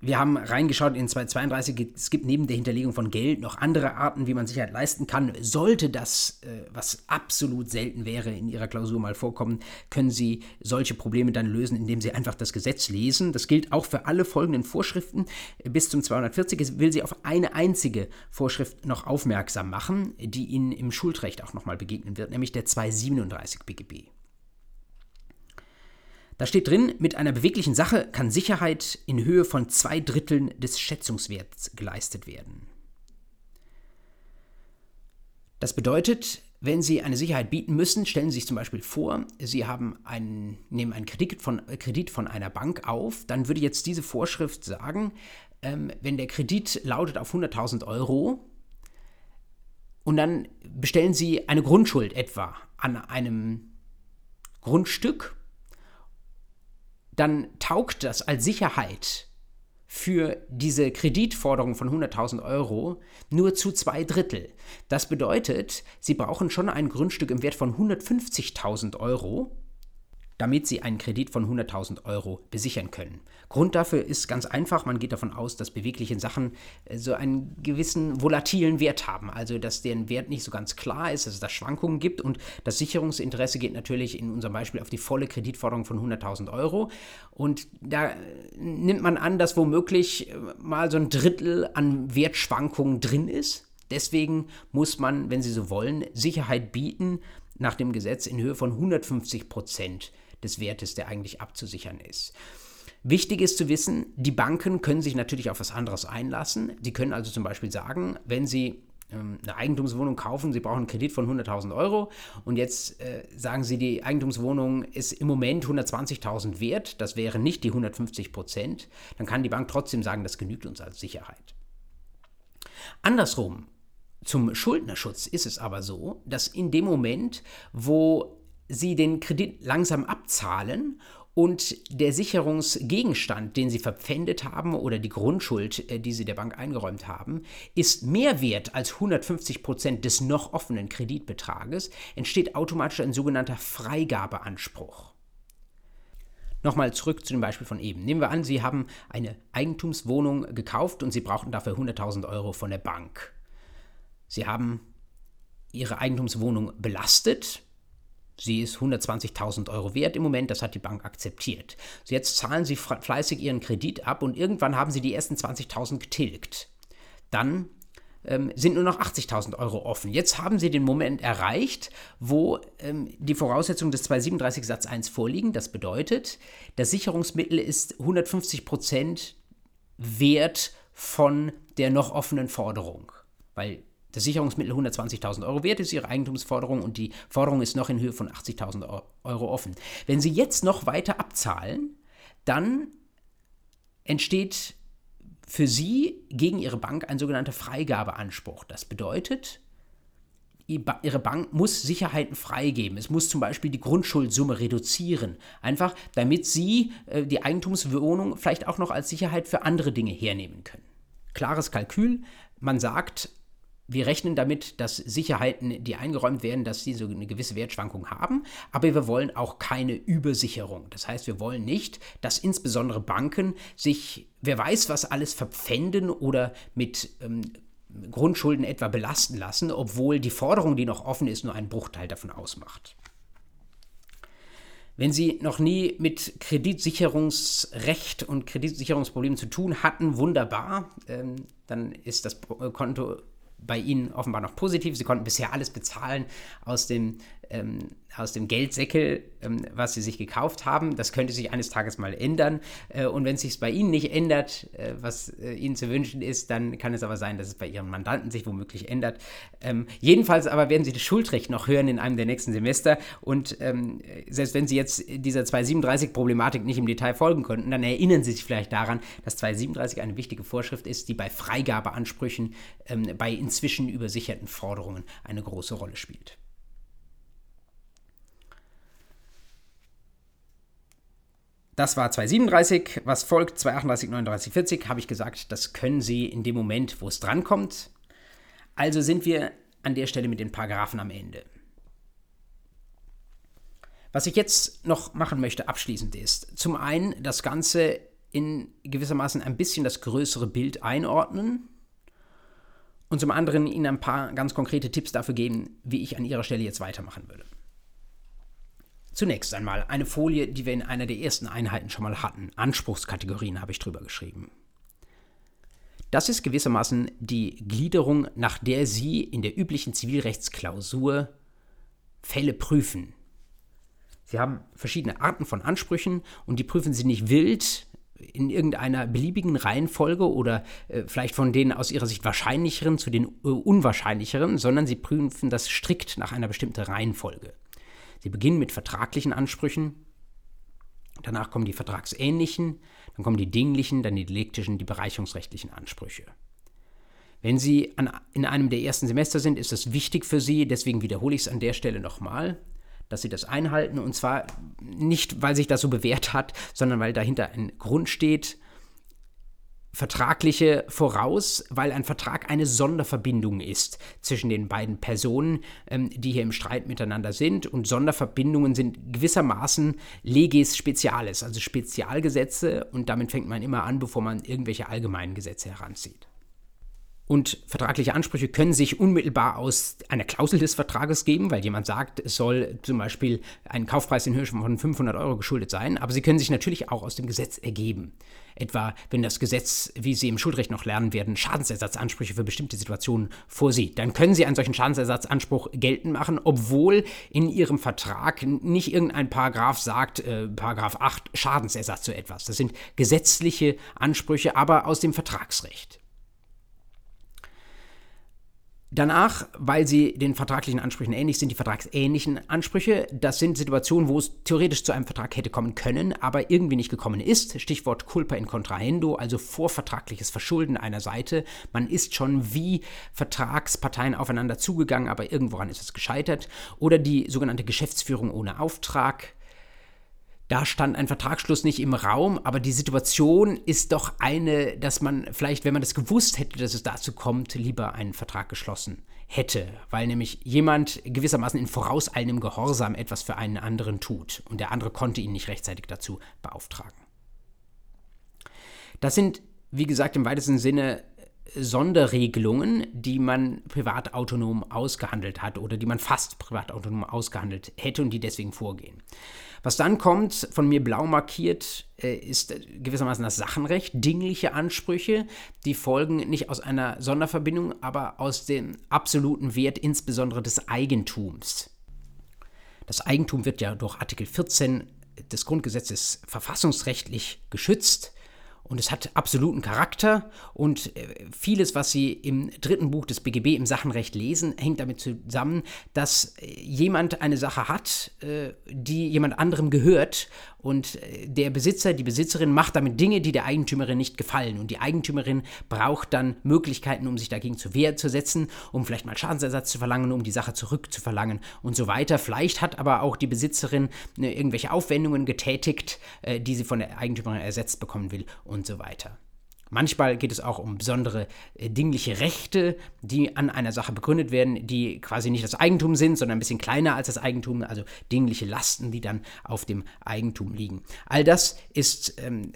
Wir haben reingeschaut in 232. Es gibt neben der Hinterlegung von Geld noch andere Arten, wie man Sicherheit leisten kann. Sollte das, äh, was absolut selten wäre, in Ihrer Klausur mal vorkommen, können Sie solche Probleme dann lösen, indem Sie einfach das Gesetz lesen. Das gilt auch für alle folgenden Vorschriften. Bis zum 240 will Sie auf eine einzige Vorschrift noch aufmerksam machen, die Ihnen im Schuldrecht auch nochmal begegnen wird, nämlich der 237 BGB. Da steht drin, mit einer beweglichen Sache kann Sicherheit in Höhe von zwei Dritteln des Schätzungswerts geleistet werden. Das bedeutet, wenn Sie eine Sicherheit bieten müssen, stellen Sie sich zum Beispiel vor, Sie haben einen, nehmen einen Kredit von, Kredit von einer Bank auf, dann würde jetzt diese Vorschrift sagen, ähm, wenn der Kredit lautet auf 100.000 Euro und dann bestellen Sie eine Grundschuld etwa an einem Grundstück dann taugt das als Sicherheit für diese Kreditforderung von 100.000 Euro nur zu zwei Drittel. Das bedeutet, Sie brauchen schon ein Grundstück im Wert von 150.000 Euro, damit sie einen Kredit von 100.000 Euro besichern können. Grund dafür ist ganz einfach, man geht davon aus, dass bewegliche Sachen äh, so einen gewissen volatilen Wert haben, also dass deren Wert nicht so ganz klar ist, dass es da Schwankungen gibt und das Sicherungsinteresse geht natürlich in unserem Beispiel auf die volle Kreditforderung von 100.000 Euro und da äh, nimmt man an, dass womöglich äh, mal so ein Drittel an Wertschwankungen drin ist. Deswegen muss man, wenn Sie so wollen, Sicherheit bieten nach dem Gesetz in Höhe von 150 Prozent des Wertes, der eigentlich abzusichern ist. Wichtig ist zu wissen, die Banken können sich natürlich auf was anderes einlassen. Sie können also zum Beispiel sagen, wenn Sie ähm, eine Eigentumswohnung kaufen, Sie brauchen einen Kredit von 100.000 Euro und jetzt äh, sagen Sie, die Eigentumswohnung ist im Moment 120.000 wert, das wären nicht die 150 Prozent, dann kann die Bank trotzdem sagen, das genügt uns als Sicherheit. Andersrum, zum Schuldnerschutz ist es aber so, dass in dem Moment, wo sie den Kredit langsam abzahlen und der Sicherungsgegenstand, den sie verpfändet haben oder die Grundschuld, äh, die sie der Bank eingeräumt haben, ist mehr wert als 150 Prozent des noch offenen Kreditbetrages, entsteht automatisch ein sogenannter Freigabeanspruch. Nochmal zurück zu dem Beispiel von eben. Nehmen wir an, Sie haben eine Eigentumswohnung gekauft und Sie brauchen dafür 100.000 Euro von der Bank. Sie haben Ihre Eigentumswohnung belastet, Sie ist 120.000 Euro wert im Moment, das hat die Bank akzeptiert. So jetzt zahlen Sie fleißig Ihren Kredit ab und irgendwann haben Sie die ersten 20.000 getilgt. Dann ähm, sind nur noch 80.000 Euro offen. Jetzt haben Sie den Moment erreicht, wo ähm, die Voraussetzungen des 237 Satz 1 vorliegen. Das bedeutet, das Sicherungsmittel ist 150 Prozent wert von der noch offenen Forderung. Weil das Sicherungsmittel 120.000 Euro wert ist, Ihre Eigentumsforderung und die Forderung ist noch in Höhe von 80.000 Euro offen. Wenn Sie jetzt noch weiter abzahlen, dann entsteht für Sie gegen Ihre Bank ein sogenannter Freigabeanspruch. Das bedeutet, Ihre Bank muss Sicherheiten freigeben. Es muss zum Beispiel die Grundschuldsumme reduzieren. Einfach damit Sie äh, die Eigentumswohnung vielleicht auch noch als Sicherheit für andere Dinge hernehmen können. Klares Kalkül. Man sagt, wir rechnen damit, dass Sicherheiten, die eingeräumt werden, dass sie so eine gewisse Wertschwankung haben, aber wir wollen auch keine Übersicherung. Das heißt, wir wollen nicht, dass insbesondere Banken sich, wer weiß, was alles verpfänden oder mit ähm, Grundschulden etwa belasten lassen, obwohl die Forderung, die noch offen ist, nur einen Bruchteil davon ausmacht. Wenn Sie noch nie mit Kreditsicherungsrecht und Kreditsicherungsproblemen zu tun hatten, wunderbar. Ähm, dann ist das Konto bei Ihnen offenbar noch positiv. Sie konnten bisher alles bezahlen aus dem ähm, aus dem Geldsäckel, ähm, was sie sich gekauft haben. Das könnte sich eines Tages mal ändern. Äh, und wenn es sich bei Ihnen nicht ändert, äh, was äh, Ihnen zu wünschen ist, dann kann es aber sein, dass es bei Ihren Mandanten sich womöglich ändert. Ähm, jedenfalls aber werden Sie das Schuldrecht noch hören in einem der nächsten Semester. Und ähm, selbst wenn Sie jetzt dieser 237-Problematik nicht im Detail folgen konnten, dann erinnern Sie sich vielleicht daran, dass 237 eine wichtige Vorschrift ist, die bei Freigabeansprüchen ähm, bei inzwischen übersicherten Forderungen eine große Rolle spielt. Das war 237. Was folgt, 238, 39, 40, habe ich gesagt, das können Sie in dem Moment, wo es drankommt. Also sind wir an der Stelle mit den Paragraphen am Ende. Was ich jetzt noch machen möchte abschließend ist, zum einen das Ganze in gewissermaßen ein bisschen das größere Bild einordnen und zum anderen Ihnen ein paar ganz konkrete Tipps dafür geben, wie ich an Ihrer Stelle jetzt weitermachen würde. Zunächst einmal eine Folie, die wir in einer der ersten Einheiten schon mal hatten. Anspruchskategorien habe ich drüber geschrieben. Das ist gewissermaßen die Gliederung, nach der Sie in der üblichen Zivilrechtsklausur Fälle prüfen. Sie haben verschiedene Arten von Ansprüchen und die prüfen Sie nicht wild in irgendeiner beliebigen Reihenfolge oder äh, vielleicht von den aus Ihrer Sicht wahrscheinlicheren zu den äh, unwahrscheinlicheren, sondern Sie prüfen das strikt nach einer bestimmten Reihenfolge. Sie beginnen mit vertraglichen Ansprüchen, danach kommen die vertragsähnlichen, dann kommen die dinglichen, dann die delektischen, die bereicherungsrechtlichen Ansprüche. Wenn Sie an, in einem der ersten Semester sind, ist es wichtig für Sie, deswegen wiederhole ich es an der Stelle nochmal, dass Sie das einhalten und zwar nicht, weil sich das so bewährt hat, sondern weil dahinter ein Grund steht, vertragliche voraus, weil ein Vertrag eine Sonderverbindung ist zwischen den beiden Personen, ähm, die hier im Streit miteinander sind. Und Sonderverbindungen sind gewissermaßen leges specialis, also Spezialgesetze. Und damit fängt man immer an, bevor man irgendwelche allgemeinen Gesetze heranzieht. Und vertragliche Ansprüche können sich unmittelbar aus einer Klausel des Vertrages geben, weil jemand sagt, es soll zum Beispiel ein Kaufpreis in Höhe von 500 Euro geschuldet sein. Aber sie können sich natürlich auch aus dem Gesetz ergeben. Etwa, wenn das Gesetz, wie Sie im Schuldrecht noch lernen werden, Schadensersatzansprüche für bestimmte Situationen vorsieht. Dann können Sie einen solchen Schadensersatzanspruch geltend machen, obwohl in Ihrem Vertrag nicht irgendein Paragraph sagt, äh, Paragraph 8, Schadensersatz zu etwas. Das sind gesetzliche Ansprüche, aber aus dem Vertragsrecht. Danach, weil sie den vertraglichen Ansprüchen ähnlich sind, die vertragsähnlichen Ansprüche, das sind Situationen, wo es theoretisch zu einem Vertrag hätte kommen können, aber irgendwie nicht gekommen ist. Stichwort culpa in contrahendo, also vorvertragliches Verschulden einer Seite. Man ist schon wie Vertragsparteien aufeinander zugegangen, aber irgendworan ist es gescheitert. Oder die sogenannte Geschäftsführung ohne Auftrag da stand ein Vertragsschluss nicht im Raum, aber die Situation ist doch eine, dass man vielleicht, wenn man das gewusst hätte, dass es dazu kommt, lieber einen Vertrag geschlossen hätte, weil nämlich jemand gewissermaßen in vorauseilendem Gehorsam etwas für einen anderen tut und der andere konnte ihn nicht rechtzeitig dazu beauftragen. Das sind, wie gesagt, im weitesten Sinne Sonderregelungen, die man privatautonom ausgehandelt hat oder die man fast privatautonom ausgehandelt hätte und die deswegen vorgehen. Was dann kommt, von mir blau markiert, äh, ist gewissermaßen das Sachenrecht, dingliche Ansprüche, die folgen nicht aus einer Sonderverbindung, aber aus dem absoluten Wert insbesondere des Eigentums. Das Eigentum wird ja durch Artikel 14 des Grundgesetzes verfassungsrechtlich geschützt und es hat absoluten Charakter. Und äh, vieles, was Sie im dritten Buch des BGB im Sachenrecht lesen, hängt damit zusammen, dass äh, jemand eine Sache hat, äh, die jemand anderem gehört und der Besitzer, die Besitzerin macht damit Dinge, die der Eigentümerin nicht gefallen und die Eigentümerin braucht dann Möglichkeiten, um sich dagegen zur Wehr zu setzen, um vielleicht mal Schadensersatz zu verlangen, um die Sache zurückzuverlangen und so weiter. Vielleicht hat aber auch die Besitzerin irgendwelche Aufwendungen getätigt, die sie von der Eigentümerin ersetzt bekommen will und so weiter. Manchmal geht es auch um besondere äh, dingliche Rechte, die an einer Sache begründet werden, die quasi nicht das Eigentum sind, sondern ein bisschen kleiner als das Eigentum, also dingliche Lasten, die dann auf dem Eigentum liegen. All das ist ähm,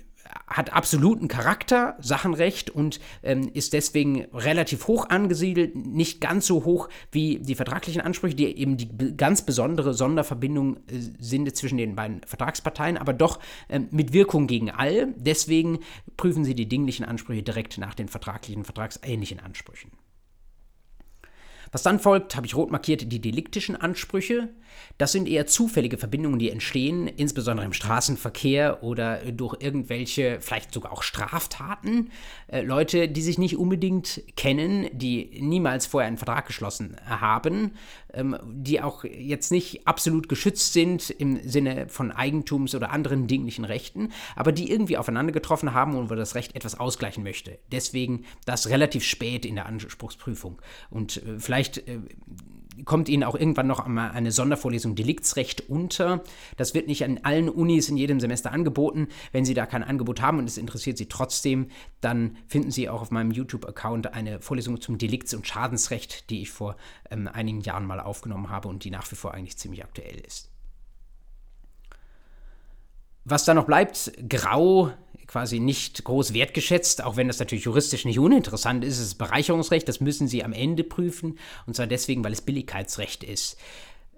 hat absoluten Charakter, Sachenrecht und ähm, ist deswegen relativ hoch angesiedelt, nicht ganz so hoch wie die vertraglichen Ansprüche, die eben die ganz besondere Sonderverbindung äh, sind zwischen den beiden Vertragsparteien, aber doch ähm, mit Wirkung gegen all. Deswegen prüfen Sie die dinglichen Ansprüche direkt nach den vertraglichen, vertragsähnlichen Ansprüchen. Was dann folgt, habe ich rot markiert, die deliktischen Ansprüche. Das sind eher zufällige Verbindungen, die entstehen, insbesondere im Straßenverkehr oder durch irgendwelche, vielleicht sogar auch Straftaten. Äh, Leute, die sich nicht unbedingt kennen, die niemals vorher einen Vertrag geschlossen haben, ähm, die auch jetzt nicht absolut geschützt sind im Sinne von Eigentums- oder anderen dinglichen Rechten, aber die irgendwie aufeinander getroffen haben und wo das Recht etwas ausgleichen möchte. Deswegen das relativ spät in der Anspruchsprüfung. Und äh, vielleicht äh, kommt Ihnen auch irgendwann noch einmal eine Sondervorlesung Deliktsrecht unter. Das wird nicht an allen Unis in jedem Semester angeboten. Wenn Sie da kein Angebot haben und es interessiert Sie trotzdem, dann finden Sie auch auf meinem YouTube-Account eine Vorlesung zum Delikts- und Schadensrecht, die ich vor ähm, einigen Jahren mal aufgenommen habe und die nach wie vor eigentlich ziemlich aktuell ist. Was da noch bleibt, grau, quasi nicht groß wertgeschätzt, auch wenn das natürlich juristisch nicht uninteressant ist, ist das Bereicherungsrecht, das müssen Sie am Ende prüfen, und zwar deswegen, weil es Billigkeitsrecht ist.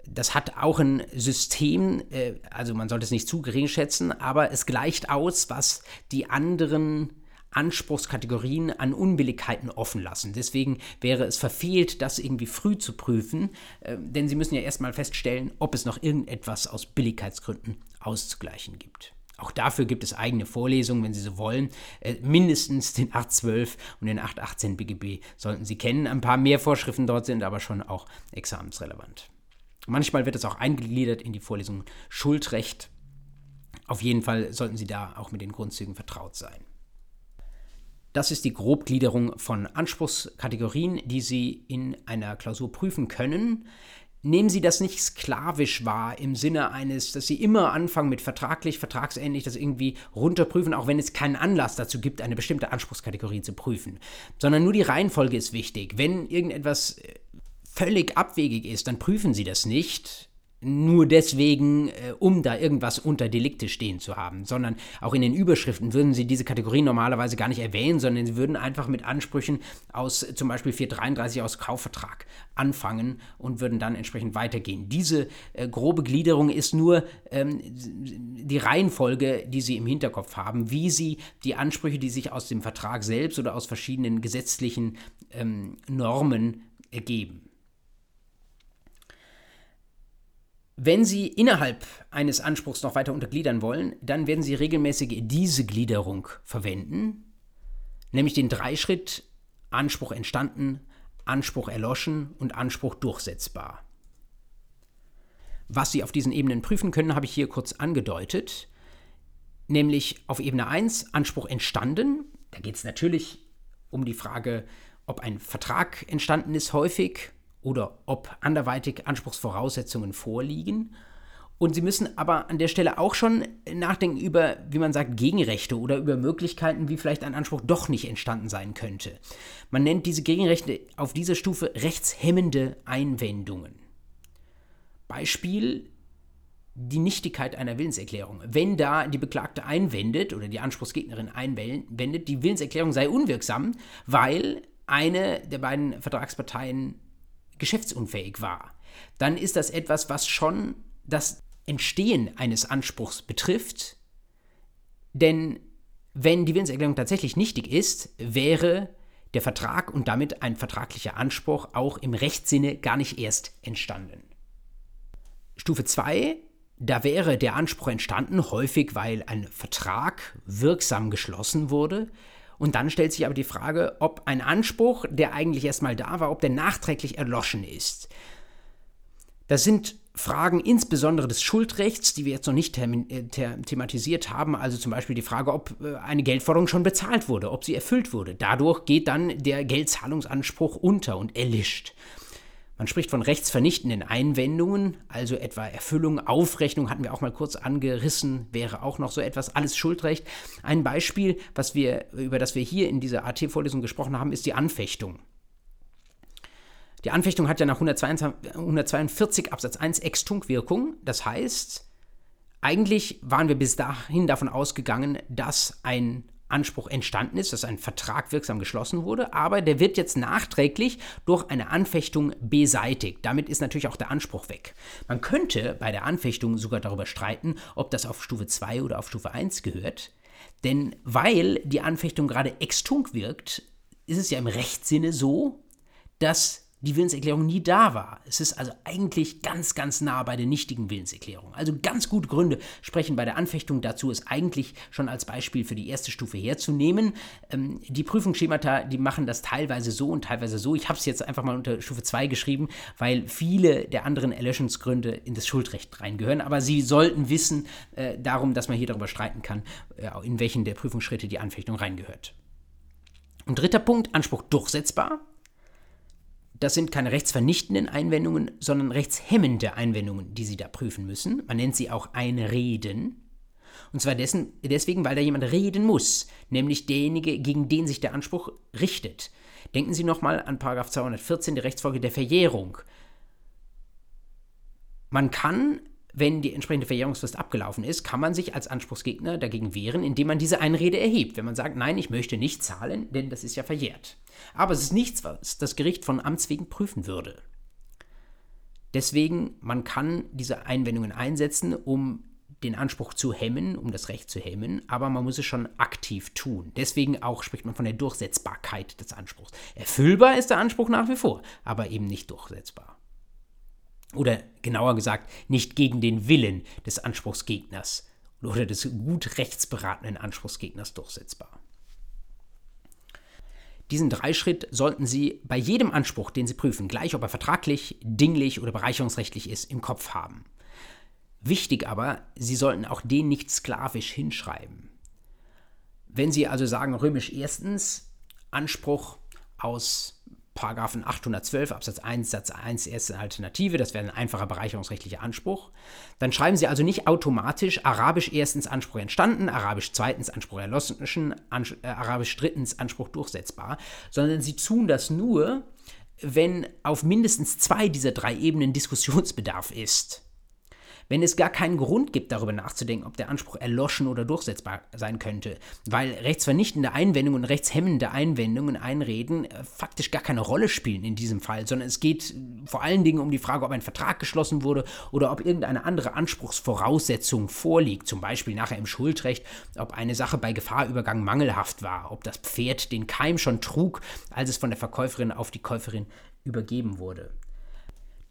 Das hat auch ein System, äh, also man sollte es nicht zu gering schätzen, aber es gleicht aus, was die anderen Anspruchskategorien an Unbilligkeiten offen lassen. Deswegen wäre es verfehlt, das irgendwie früh zu prüfen, äh, denn Sie müssen ja erstmal feststellen, ob es noch irgendetwas aus Billigkeitsgründen auszugleichen gibt. Auch dafür gibt es eigene Vorlesungen, wenn Sie so wollen. Äh, mindestens den 812 und den 818 BGB sollten Sie kennen. Ein paar mehr Vorschriften dort sind aber schon auch examensrelevant. Manchmal wird es auch eingegliedert in die Vorlesung Schuldrecht. Auf jeden Fall sollten Sie da auch mit den Grundzügen vertraut sein. Das ist die Grobgliederung von Anspruchskategorien, die Sie in einer Klausur prüfen können. Nehmen Sie das nicht sklavisch wahr im Sinne eines, dass Sie immer anfangen mit vertraglich, vertragsähnlich, das irgendwie runterprüfen, auch wenn es keinen Anlass dazu gibt, eine bestimmte Anspruchskategorie zu prüfen. Sondern nur die Reihenfolge ist wichtig. Wenn irgendetwas äh, völlig abwegig ist, dann prüfen Sie das nicht, nur deswegen, äh, um da irgendwas unter Delikte stehen zu haben, sondern auch in den Überschriften würden sie diese Kategorie normalerweise gar nicht erwähnen, sondern sie würden einfach mit Ansprüchen aus zum Beispiel 433 aus Kaufvertrag anfangen und würden dann entsprechend weitergehen. Diese äh, grobe Gliederung ist nur ähm, die Reihenfolge, die sie im Hinterkopf haben, wie sie die Ansprüche, die sich aus dem Vertrag selbst oder aus verschiedenen gesetzlichen ähm, Normen ergeben. Wenn Sie innerhalb eines Anspruchs noch weiter untergliedern wollen, dann werden Sie regelmäßig diese Gliederung verwenden, nämlich den Dreischritt Anspruch entstanden, Anspruch erloschen und Anspruch durchsetzbar. Was Sie auf diesen Ebenen prüfen können, habe ich hier kurz angedeutet, nämlich auf Ebene 1 Anspruch entstanden. Da geht es natürlich um die Frage, ob ein Vertrag entstanden ist häufig oder ob anderweitig Anspruchsvoraussetzungen vorliegen. Und Sie müssen aber an der Stelle auch schon nachdenken über, wie man sagt, Gegenrechte oder über Möglichkeiten, wie vielleicht ein Anspruch doch nicht entstanden sein könnte. Man nennt diese Gegenrechte auf dieser Stufe rechtshemmende Einwendungen. Beispiel die Nichtigkeit einer Willenserklärung. Wenn da die Beklagte einwendet oder die Anspruchsgegnerin einwendet, die Willenserklärung sei unwirksam, weil eine der beiden Vertragsparteien geschäftsunfähig war, dann ist das etwas, was schon das Entstehen eines Anspruchs betrifft. Denn wenn die Willenserklärung tatsächlich nichtig ist, wäre der Vertrag und damit ein vertraglicher Anspruch auch im Rechtssinne gar nicht erst entstanden. Stufe 2, da wäre der Anspruch entstanden, häufig weil ein Vertrag wirksam geschlossen wurde, und dann stellt sich aber die Frage, ob ein Anspruch, der eigentlich erstmal da war, ob der nachträglich erloschen ist. Das sind Fragen insbesondere des Schuldrechts, die wir jetzt noch nicht äh, thematisiert haben, also zum Beispiel die Frage, ob äh, eine Geldforderung schon bezahlt wurde, ob sie erfüllt wurde. Dadurch geht dann der Geldzahlungsanspruch unter und erlischt. Man spricht von rechtsvernichtenden Einwendungen, also etwa Erfüllung, Aufrechnung hatten wir auch mal kurz angerissen, wäre auch noch so etwas, alles Schuldrecht. Ein Beispiel, was wir, über das wir hier in dieser AT-Vorlesung gesprochen haben, ist die Anfechtung. Die Anfechtung hat ja nach 142, 142 Absatz 1 Extunkwirkung, das heißt, Eigentlich waren wir bis dahin davon ausgegangen, dass ein Anspruch entstanden ist, dass ein Vertrag wirksam geschlossen wurde, aber der wird jetzt nachträglich durch eine Anfechtung beseitigt. Damit ist natürlich auch der Anspruch weg. Man könnte bei der Anfechtung sogar darüber streiten, ob das auf Stufe 2 oder auf Stufe 1 gehört. Denn weil die Anfechtung gerade extunk wirkt, ist es ja im Rechtssinne so, dass die Willenserklärung nie da war. Es ist also eigentlich ganz, ganz nah bei der nichtigen Willenserklärung. Also ganz gute Gründe sprechen bei der Anfechtung dazu, es eigentlich schon als Beispiel für die erste Stufe herzunehmen. Ähm, die Prüfungsschemata, die machen das teilweise so und teilweise so. Ich habe es jetzt einfach mal unter Stufe 2 geschrieben, weil viele der anderen Erlöschungsgründe in das Schuldrecht reingehören. Aber Sie sollten wissen äh, darum, dass man hier darüber streiten kann, äh, in welchen der Prüfungsschritte die Anfechtung reingehört. Und dritter Punkt, Anspruch durchsetzbar das sind keine rechtsvernichtenden Einwendungen, sondern rechtshemmende Einwendungen, die Sie da prüfen müssen. Man nennt sie auch Einreden. Und zwar dessen, deswegen, weil da jemand reden muss, nämlich derjenige, gegen den sich der Anspruch richtet. Denken Sie nochmal an 214 der Rechtsfolge der Verjährung. Man kann wenn die entsprechende Verjährungsfrist abgelaufen ist, kann man sich als Anspruchsgegner dagegen wehren, indem man diese Einrede erhebt. Wenn man sagt, nein, ich möchte nicht zahlen, denn das ist ja verjährt. Aber es ist nichts, was das Gericht von Amts wegen prüfen würde. Deswegen, man kann diese Einwendungen einsetzen, um den Anspruch zu hemmen, um das Recht zu hemmen, aber man muss es schon aktiv tun. Deswegen auch spricht man von der Durchsetzbarkeit des Anspruchs. Erfüllbar ist der Anspruch nach wie vor, aber eben nicht durchsetzbar oder genauer gesagt nicht gegen den Willen des Anspruchsgegners oder des gut rechtsberatenden Anspruchsgegners durchsetzbar. Diesen Dreischritt sollten Sie bei jedem Anspruch, den Sie prüfen, gleich ob er vertraglich, dinglich oder bereicherungsrechtlich ist, im Kopf haben. Wichtig aber, Sie sollten auch den nicht sklavisch hinschreiben. Wenn Sie also sagen, römisch erstens, Anspruch aus Paragraphen 812 Absatz 1 Satz 1 erste Alternative, das wäre ein einfacher bereicherungsrechtlicher Anspruch. Dann schreiben Sie also nicht automatisch Arabisch erstens Anspruch entstanden, Arabisch zweitens Anspruch erloschen, Ans äh, Arabisch drittens Anspruch durchsetzbar, sondern Sie tun das nur, wenn auf mindestens zwei dieser drei Ebenen Diskussionsbedarf ist wenn es gar keinen Grund gibt, darüber nachzudenken, ob der Anspruch erloschen oder durchsetzbar sein könnte, weil rechtsvernichtende Einwendungen und rechtshemmende Einwendungen, Einreden äh, faktisch gar keine Rolle spielen in diesem Fall, sondern es geht vor allen Dingen um die Frage, ob ein Vertrag geschlossen wurde oder ob irgendeine andere Anspruchsvoraussetzung vorliegt, zum Beispiel nachher im Schuldrecht, ob eine Sache bei Gefahrübergang mangelhaft war, ob das Pferd den Keim schon trug, als es von der Verkäuferin auf die Käuferin übergeben wurde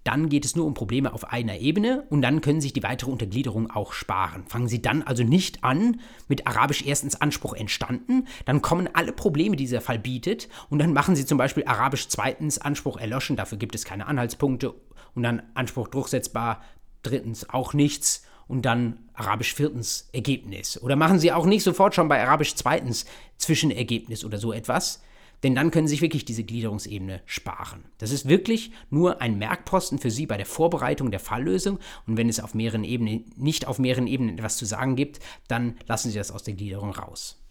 dann geht es nur um Probleme auf einer Ebene und dann können sich die weitere Untergliederung auch sparen. Fangen Sie dann also nicht an mit Arabisch erstens Anspruch entstanden, dann kommen alle Probleme, die dieser Fall bietet und dann machen Sie zum Beispiel Arabisch zweitens Anspruch erloschen, dafür gibt es keine Anhaltspunkte und dann Anspruch durchsetzbar, drittens auch nichts und dann Arabisch viertens Ergebnis. Oder machen Sie auch nicht sofort schon bei Arabisch zweitens Zwischenergebnis oder so etwas, denn dann können Sie sich wirklich diese Gliederungsebene sparen. Das ist wirklich nur ein Merkposten für Sie bei der Vorbereitung der Falllösung. Und wenn es auf mehreren Ebenen, nicht auf mehreren Ebenen etwas zu sagen gibt, dann lassen Sie das aus der Gliederung raus.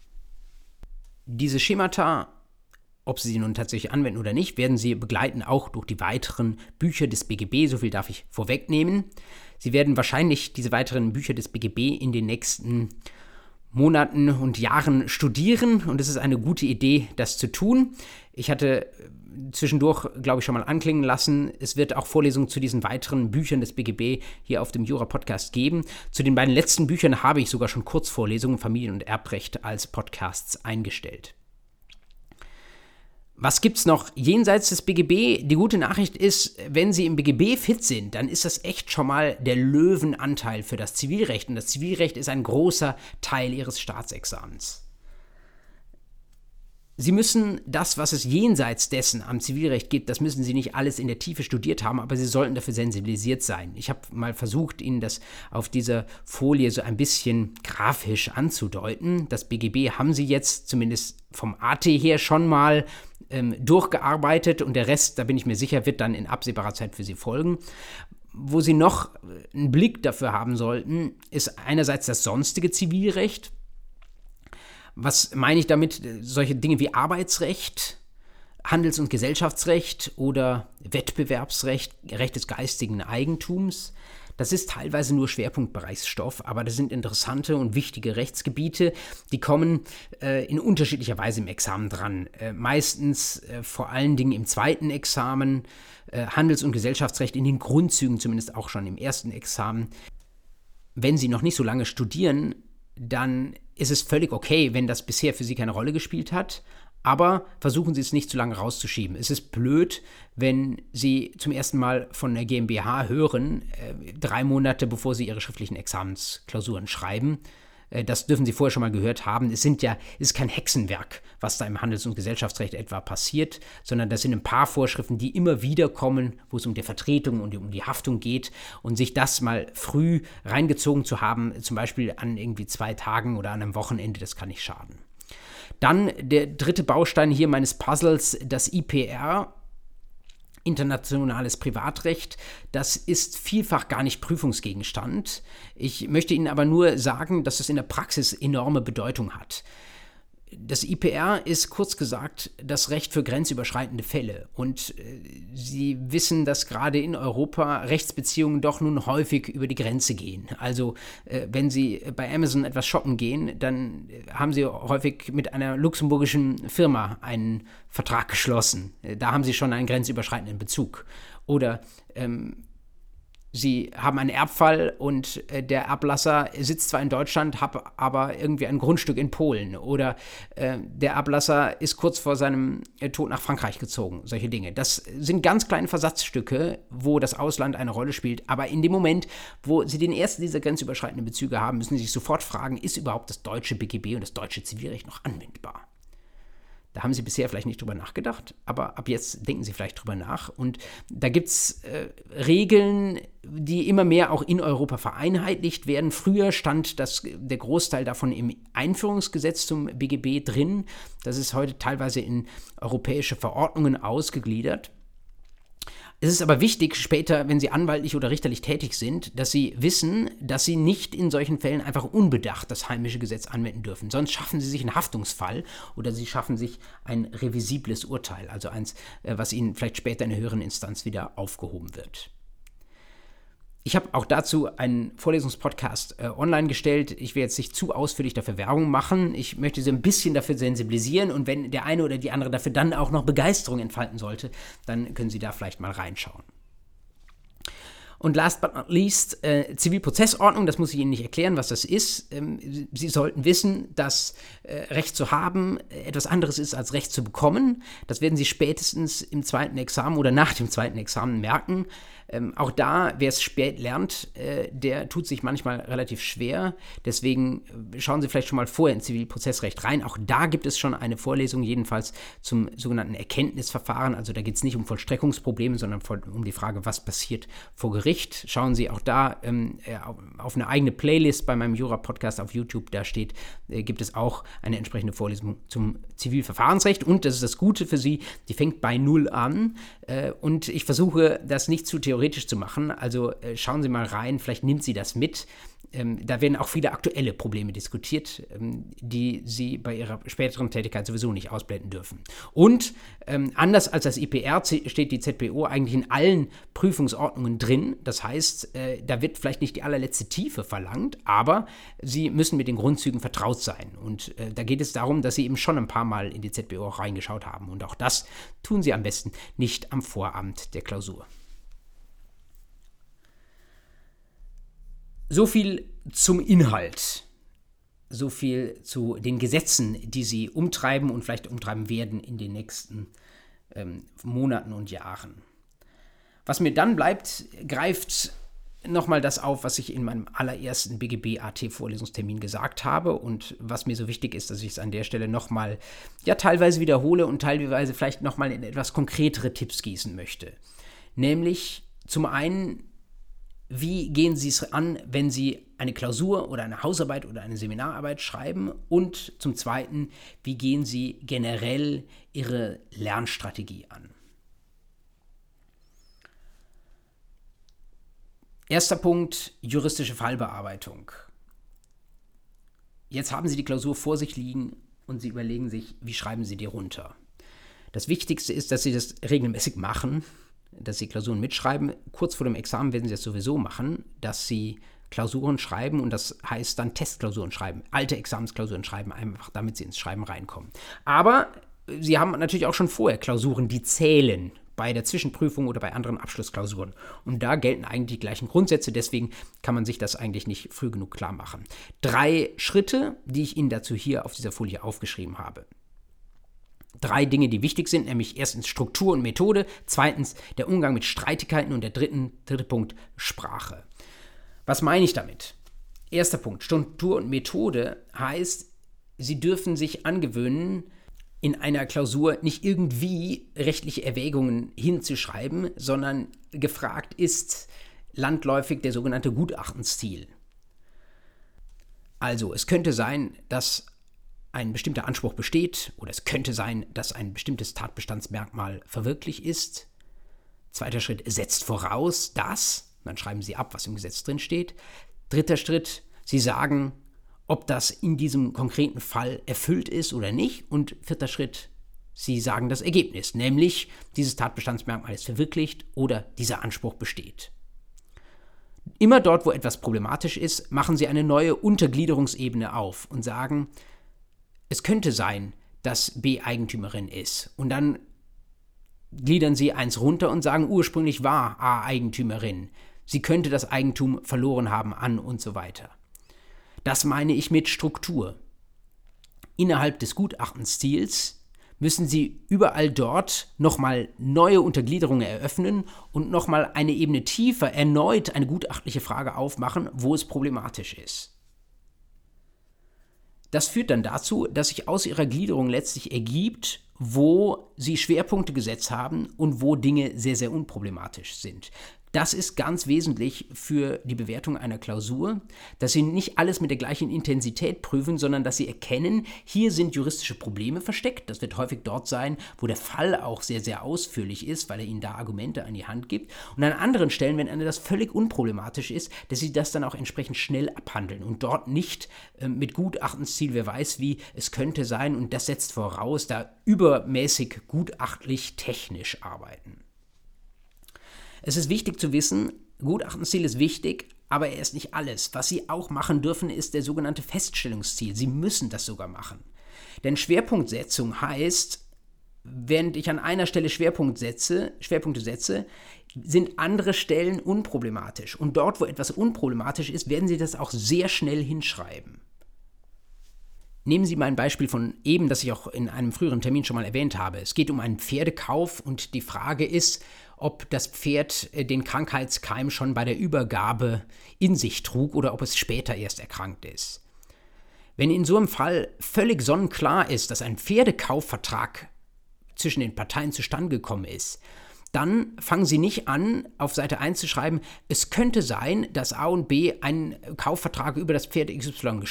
Diese Schemata, ob Sie sie nun tatsächlich anwenden oder nicht, werden Sie begleiten auch durch die weiteren Bücher des BGB. So viel darf ich vorwegnehmen. Sie werden wahrscheinlich diese weiteren Bücher des BGB in den nächsten Monaten und Jahren studieren und es ist eine gute Idee, das zu tun. Ich hatte äh, zwischendurch, glaube ich, schon mal anklingen lassen, es wird auch Vorlesungen zu diesen weiteren Büchern des BGB hier auf dem Jura-Podcast geben. Zu den beiden letzten Büchern habe ich sogar schon Kurzvorlesungen Familien- und Erbrecht als Podcasts eingestellt. Was gibt's noch jenseits des BGB? Die gute Nachricht ist, wenn Sie im BGB fit sind, dann ist das echt schon mal der Löwenanteil für das Zivilrecht. Und das Zivilrecht ist ein großer Teil Ihres Staatsexamens. Sie müssen das, was es jenseits dessen am Zivilrecht gibt, das müssen Sie nicht alles in der Tiefe studiert haben, aber Sie sollten dafür sensibilisiert sein. Ich habe mal versucht, Ihnen das auf dieser Folie so ein bisschen grafisch anzudeuten. Das BGB haben Sie jetzt zumindest vom AT her schon mal ähm, durchgearbeitet und der Rest, da bin ich mir sicher, wird dann in absehbarer Zeit für Sie folgen. Wo Sie noch einen Blick dafür haben sollten, ist einerseits das sonstige Zivilrecht, was meine ich damit? Solche Dinge wie Arbeitsrecht, Handels- und Gesellschaftsrecht oder Wettbewerbsrecht, Recht des geistigen Eigentums. Das ist teilweise nur Schwerpunktbereichsstoff, aber das sind interessante und wichtige Rechtsgebiete, die kommen äh, in unterschiedlicher Weise im Examen dran. Äh, meistens äh, vor allen Dingen im zweiten Examen, äh, Handels- und Gesellschaftsrecht in den Grundzügen, zumindest auch schon im ersten Examen. Wenn Sie noch nicht so lange studieren, dann ist es völlig okay, wenn das bisher für Sie keine Rolle gespielt hat. Aber versuchen Sie es nicht zu lange rauszuschieben. Es ist blöd, wenn Sie zum ersten Mal von der GmbH hören, äh, drei Monate bevor Sie Ihre schriftlichen Examensklausuren schreiben. Äh, das dürfen Sie vorher schon mal gehört haben. Es sind ja, es ist kein Hexenwerk, was da im Handels- und Gesellschaftsrecht etwa passiert, sondern das sind ein paar Vorschriften, die immer wieder kommen, wo es um die Vertretung und um die Haftung geht. Und sich das mal früh reingezogen zu haben, zum Beispiel an irgendwie zwei Tagen oder an einem Wochenende, das kann nicht schaden. Dann der dritte Baustein hier meines Puzzles, das IPR, internationales Privatrecht, das ist vielfach gar nicht Prüfungsgegenstand. Ich möchte Ihnen aber nur sagen, dass es in der Praxis enorme Bedeutung hat. Das IPR ist kurz gesagt das Recht für grenzüberschreitende Fälle. Und äh, Sie wissen, dass gerade in Europa Rechtsbeziehungen doch nun häufig über die Grenze gehen. Also äh, wenn Sie bei Amazon etwas shoppen gehen, dann äh, haben Sie häufig mit einer luxemburgischen Firma einen Vertrag geschlossen. Da haben Sie schon einen grenzüberschreitenden Bezug. Oder ähm, Sie haben einen Erbfall und äh, der Erblasser sitzt zwar in Deutschland, hat aber irgendwie ein Grundstück in Polen. Oder äh, der Erblasser ist kurz vor seinem äh, Tod nach Frankreich gezogen. Solche Dinge. Das sind ganz kleine Versatzstücke, wo das Ausland eine Rolle spielt. Aber in dem Moment, wo Sie den ersten dieser grenzüberschreitenden Bezüge haben, müssen Sie sich sofort fragen, ist überhaupt das deutsche BGB und das deutsche Zivilrecht noch anwendbar? Da haben Sie bisher vielleicht nicht drüber nachgedacht, aber ab jetzt denken Sie vielleicht drüber nach. Und da gibt es äh, Regeln, die immer mehr auch in Europa vereinheitlicht werden. Früher stand das, der Großteil davon im Einführungsgesetz zum BGB drin. Das ist heute teilweise in europäische Verordnungen ausgegliedert. Es ist aber wichtig, später, wenn Sie anwaltlich oder richterlich tätig sind, dass Sie wissen, dass Sie nicht in solchen Fällen einfach unbedacht das heimische Gesetz anwenden dürfen. Sonst schaffen Sie sich einen Haftungsfall oder Sie schaffen sich ein revisibles Urteil, also eins, äh, was Ihnen vielleicht später in der höheren Instanz wieder aufgehoben wird. Ich habe auch dazu einen Vorlesungspodcast äh, online gestellt. Ich will jetzt nicht zu ausführlich dafür Werbung machen. Ich möchte Sie ein bisschen dafür sensibilisieren und wenn der eine oder die andere dafür dann auch noch Begeisterung entfalten sollte, dann können Sie da vielleicht mal reinschauen. Und last but not least, äh, Zivilprozessordnung, das muss ich Ihnen nicht erklären, was das ist. Ähm, Sie sollten wissen, dass äh, Recht zu haben äh, etwas anderes ist als Recht zu bekommen. Das werden Sie spätestens im zweiten Examen oder nach dem zweiten Examen merken. Ähm, auch da, wer es spät lernt, äh, der tut sich manchmal relativ schwer. Deswegen äh, schauen Sie vielleicht schon mal vorher ins Zivilprozessrecht rein. Auch da gibt es schon eine Vorlesung, jedenfalls zum sogenannten Erkenntnisverfahren. Also da geht es nicht um Vollstreckungsprobleme, sondern um die Frage, was passiert vor Gericht. Schauen Sie auch da ähm, äh, auf eine eigene Playlist bei meinem Jura-Podcast auf YouTube. Da steht, äh, gibt es auch eine entsprechende Vorlesung zum Zivilverfahrensrecht. Und das ist das Gute für Sie, die fängt bei Null an. Äh, und ich versuche, das nicht zu theoretisch zu machen. Also äh, schauen Sie mal rein, vielleicht nimmt Sie das mit. Ähm, da werden auch viele aktuelle Probleme diskutiert, ähm, die Sie bei Ihrer späteren Tätigkeit sowieso nicht ausblenden dürfen. Und ähm, anders als das IPR steht die ZPO eigentlich in allen Prüfungsordnungen drin. Das heißt, äh, da wird vielleicht nicht die allerletzte Tiefe verlangt, aber Sie müssen mit den Grundzügen vertraut sein. Und äh, da geht es darum, dass Sie eben schon ein paar Mal in die ZPO reingeschaut haben. Und auch das tun Sie am besten nicht am Vorabend der Klausur. So viel zum Inhalt. So viel zu den Gesetzen, die Sie umtreiben und vielleicht umtreiben werden in den nächsten ähm, Monaten und Jahren. Was mir dann bleibt, greift nochmal das auf, was ich in meinem allerersten BGB-AT-Vorlesungstermin gesagt habe und was mir so wichtig ist, dass ich es an der Stelle nochmal, ja, teilweise wiederhole und teilweise vielleicht nochmal in etwas konkretere Tipps gießen möchte. Nämlich zum einen wie gehen Sie es an, wenn Sie eine Klausur oder eine Hausarbeit oder eine Seminararbeit schreiben? Und zum Zweiten, wie gehen Sie generell Ihre Lernstrategie an? Erster Punkt, juristische Fallbearbeitung. Jetzt haben Sie die Klausur vor sich liegen und Sie überlegen sich, wie schreiben Sie die runter. Das Wichtigste ist, dass Sie das regelmäßig machen dass Sie Klausuren mitschreiben. Kurz vor dem Examen werden Sie das sowieso machen, dass Sie Klausuren schreiben und das heißt dann Testklausuren schreiben, alte Examensklausuren schreiben, einfach damit Sie ins Schreiben reinkommen. Aber Sie haben natürlich auch schon vorher Klausuren, die zählen bei der Zwischenprüfung oder bei anderen Abschlussklausuren. Und da gelten eigentlich die gleichen Grundsätze, deswegen kann man sich das eigentlich nicht früh genug klar machen. Drei Schritte, die ich Ihnen dazu hier auf dieser Folie aufgeschrieben habe drei Dinge, die wichtig sind, nämlich erstens Struktur und Methode, zweitens der Umgang mit Streitigkeiten und der dritten, dritte Punkt Sprache. Was meine ich damit? Erster Punkt, Struktur und Methode heißt, Sie dürfen sich angewöhnen, in einer Klausur nicht irgendwie rechtliche Erwägungen hinzuschreiben, sondern gefragt ist landläufig der sogenannte Gutachtensstil. Also, es könnte sein, dass ein bestimmter Anspruch besteht oder es könnte sein, dass ein bestimmtes Tatbestandsmerkmal verwirklicht ist. Zweiter Schritt setzt voraus, dass, dann schreiben Sie ab, was im Gesetz drin steht. Dritter Schritt, Sie sagen, ob das in diesem konkreten Fall erfüllt ist oder nicht. Und vierter Schritt, Sie sagen das Ergebnis, nämlich dieses Tatbestandsmerkmal ist verwirklicht oder dieser Anspruch besteht. Immer dort, wo etwas problematisch ist, machen Sie eine neue Untergliederungsebene auf und sagen, es könnte sein, dass B Eigentümerin ist. Und dann gliedern sie eins runter und sagen, ursprünglich war A Eigentümerin. Sie könnte das Eigentum verloren haben an und so weiter. Das meine ich mit Struktur. Innerhalb des Gutachtensstils müssen Sie überall dort nochmal neue Untergliederungen eröffnen und nochmal eine Ebene tiefer erneut eine gutachtliche Frage aufmachen, wo es problematisch ist. Das führt dann dazu, dass sich aus ihrer Gliederung letztlich ergibt, wo sie Schwerpunkte gesetzt haben und wo Dinge sehr, sehr unproblematisch sind. Das ist ganz wesentlich für die Bewertung einer Klausur, dass Sie nicht alles mit der gleichen Intensität prüfen, sondern dass Sie erkennen, hier sind juristische Probleme versteckt. Das wird häufig dort sein, wo der Fall auch sehr, sehr ausführlich ist, weil er Ihnen da Argumente an die Hand gibt. Und an anderen Stellen, wenn das völlig unproblematisch ist, dass Sie das dann auch entsprechend schnell abhandeln und dort nicht äh, mit Gutachtensziel, wer weiß wie, es könnte sein, und das setzt voraus, da übermäßig gutachtlich technisch arbeiten. Es ist wichtig zu wissen, Gutachtensziel ist wichtig, aber er ist nicht alles. Was Sie auch machen dürfen, ist der sogenannte Feststellungsziel. Sie müssen das sogar machen. Denn Schwerpunktsetzung heißt, während ich an einer Stelle Schwerpunkt setze, Schwerpunkte setze, sind andere Stellen unproblematisch. Und dort, wo etwas unproblematisch ist, werden Sie das auch sehr schnell hinschreiben. Nehmen Sie mal ein Beispiel von eben, das ich auch in einem früheren Termin schon mal erwähnt habe. Es geht um einen Pferdekauf und die Frage ist, ob das Pferd äh, den Krankheitskeim schon bei der Übergabe in sich trug oder ob es später erst erkrankt ist. Wenn in so einem Fall völlig sonnenklar ist, dass ein Pferdekaufvertrag zwischen den Parteien zustande gekommen ist, dann fangen Sie nicht an, auf Seite 1 zu schreiben, es könnte sein, dass A und B einen Kaufvertrag über das Pferd XY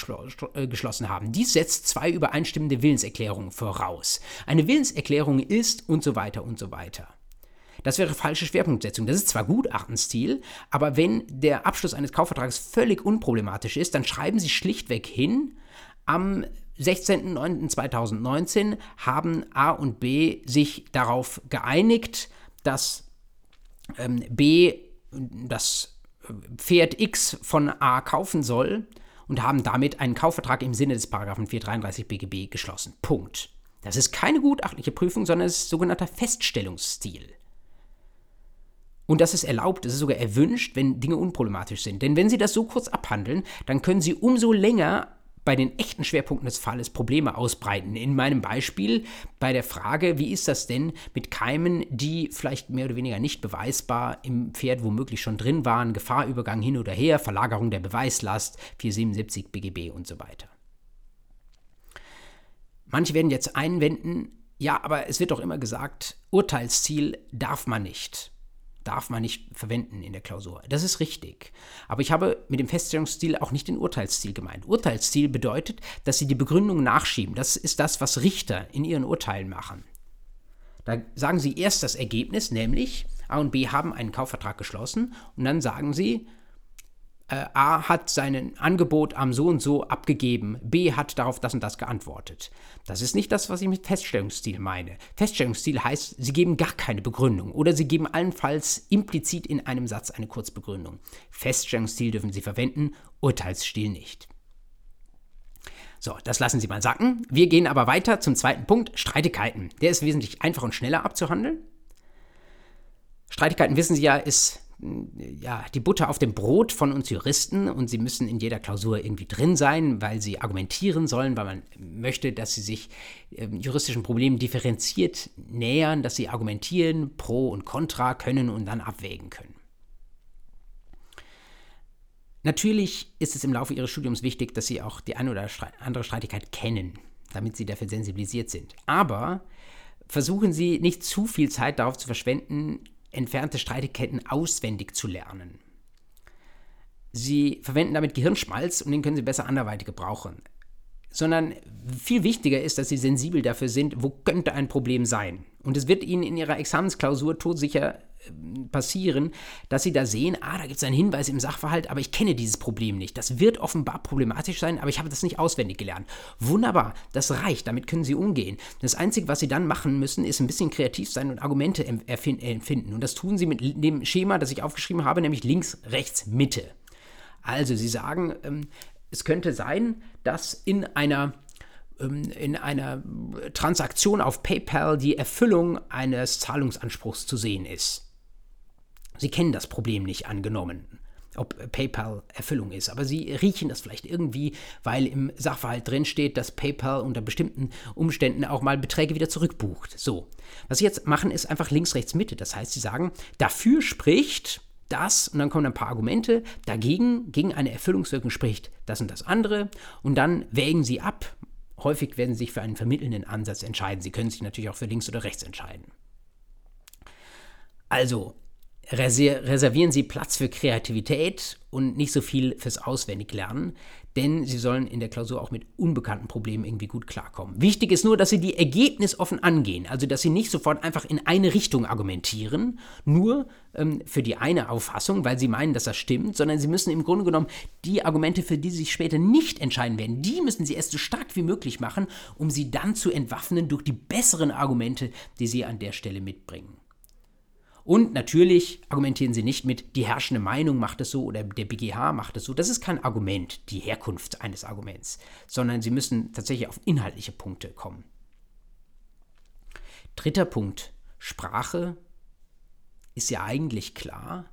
äh, geschlossen haben. Dies setzt zwei übereinstimmende Willenserklärungen voraus. Eine Willenserklärung ist und so weiter und so weiter. Das wäre falsche Schwerpunktsetzung. Das ist zwar Gutachtenstil, aber wenn der Abschluss eines Kaufvertrags völlig unproblematisch ist, dann schreiben Sie schlichtweg hin, am 16.09.2019 haben A und B sich darauf geeinigt, dass ähm, B das Pferd X von A kaufen soll und haben damit einen Kaufvertrag im Sinne des Paragraphen 433 BGB geschlossen. Punkt. Das ist keine gutachtliche Prüfung, sondern es ist sogenannter Feststellungsstil. Und das ist erlaubt, es ist sogar erwünscht, wenn Dinge unproblematisch sind. Denn wenn Sie das so kurz abhandeln, dann können Sie umso länger bei den echten Schwerpunkten des Falles Probleme ausbreiten. In meinem Beispiel bei der Frage, wie ist das denn mit Keimen, die vielleicht mehr oder weniger nicht beweisbar im Pferd womöglich schon drin waren, Gefahrübergang hin oder her, Verlagerung der Beweislast, 477 BGB und so weiter. Manche werden jetzt einwenden, ja, aber es wird doch immer gesagt, Urteilsziel darf man nicht darf man nicht verwenden in der Klausur. Das ist richtig. Aber ich habe mit dem Feststellungsstil auch nicht den Urteilsstil gemeint. Urteilsstil bedeutet, dass Sie die Begründung nachschieben. Das ist das, was Richter in ihren Urteilen machen. Da sagen Sie erst das Ergebnis, nämlich A und B haben einen Kaufvertrag geschlossen und dann sagen Sie, A hat sein Angebot am so und so abgegeben, B hat darauf das und das geantwortet. Das ist nicht das, was ich mit Feststellungsstil meine. Feststellungsstil heißt, Sie geben gar keine Begründung oder Sie geben allenfalls implizit in einem Satz eine Kurzbegründung. Feststellungsstil dürfen Sie verwenden, Urteilsstil nicht. So, das lassen Sie mal sacken. Wir gehen aber weiter zum zweiten Punkt, Streitigkeiten. Der ist wesentlich einfacher und schneller abzuhandeln. Streitigkeiten, wissen Sie ja, ist ja, die Butter auf dem Brot von uns Juristen und sie müssen in jeder Klausur irgendwie drin sein, weil sie argumentieren sollen, weil man möchte, dass sie sich äh, juristischen Problemen differenziert nähern, dass sie argumentieren, pro und contra können und dann abwägen können. Natürlich ist es im Laufe ihres Studiums wichtig, dass sie auch die eine oder andere Streitigkeit kennen, damit sie dafür sensibilisiert sind. Aber versuchen Sie nicht zu viel Zeit darauf zu verschwenden, entfernte Streitigkeiten auswendig zu lernen. Sie verwenden damit Gehirnschmalz und den können Sie besser anderweitig gebrauchen. Sondern viel wichtiger ist, dass Sie sensibel dafür sind, wo könnte ein Problem sein. Und es wird Ihnen in Ihrer Examensklausur todsicher passieren, dass sie da sehen, ah, da gibt es einen Hinweis im Sachverhalt, aber ich kenne dieses Problem nicht. Das wird offenbar problematisch sein, aber ich habe das nicht auswendig gelernt. Wunderbar, das reicht, damit können Sie umgehen. Das Einzige, was Sie dann machen müssen, ist ein bisschen kreativ sein und Argumente empfinden. Und das tun Sie mit dem Schema, das ich aufgeschrieben habe, nämlich links, rechts, Mitte. Also Sie sagen, ähm, es könnte sein, dass in einer ähm, in einer Transaktion auf PayPal die Erfüllung eines Zahlungsanspruchs zu sehen ist. Sie kennen das Problem nicht angenommen, ob PayPal Erfüllung ist, aber Sie riechen das vielleicht irgendwie, weil im Sachverhalt drinsteht, dass PayPal unter bestimmten Umständen auch mal Beträge wieder zurückbucht. So. Was Sie jetzt machen, ist einfach links, rechts, Mitte. Das heißt, Sie sagen, dafür spricht das, und dann kommen ein paar Argumente, dagegen, gegen eine Erfüllungswirkung spricht das und das andere, und dann wägen Sie ab. Häufig werden Sie sich für einen vermittelnden Ansatz entscheiden. Sie können sich natürlich auch für links oder rechts entscheiden. Also, reservieren Sie Platz für Kreativität und nicht so viel fürs Auswendiglernen, denn Sie sollen in der Klausur auch mit unbekannten Problemen irgendwie gut klarkommen. Wichtig ist nur, dass Sie die ergebnisoffen angehen, also dass Sie nicht sofort einfach in eine Richtung argumentieren, nur ähm, für die eine Auffassung, weil Sie meinen, dass das stimmt, sondern Sie müssen im Grunde genommen die Argumente, für die Sie sich später nicht entscheiden werden, die müssen Sie erst so stark wie möglich machen, um sie dann zu entwaffnen durch die besseren Argumente, die Sie an der Stelle mitbringen. Und natürlich argumentieren sie nicht mit, die herrschende Meinung macht es so oder der BGH macht es so. Das ist kein Argument, die Herkunft eines Arguments, sondern sie müssen tatsächlich auf inhaltliche Punkte kommen. Dritter Punkt, Sprache ist ja eigentlich klar.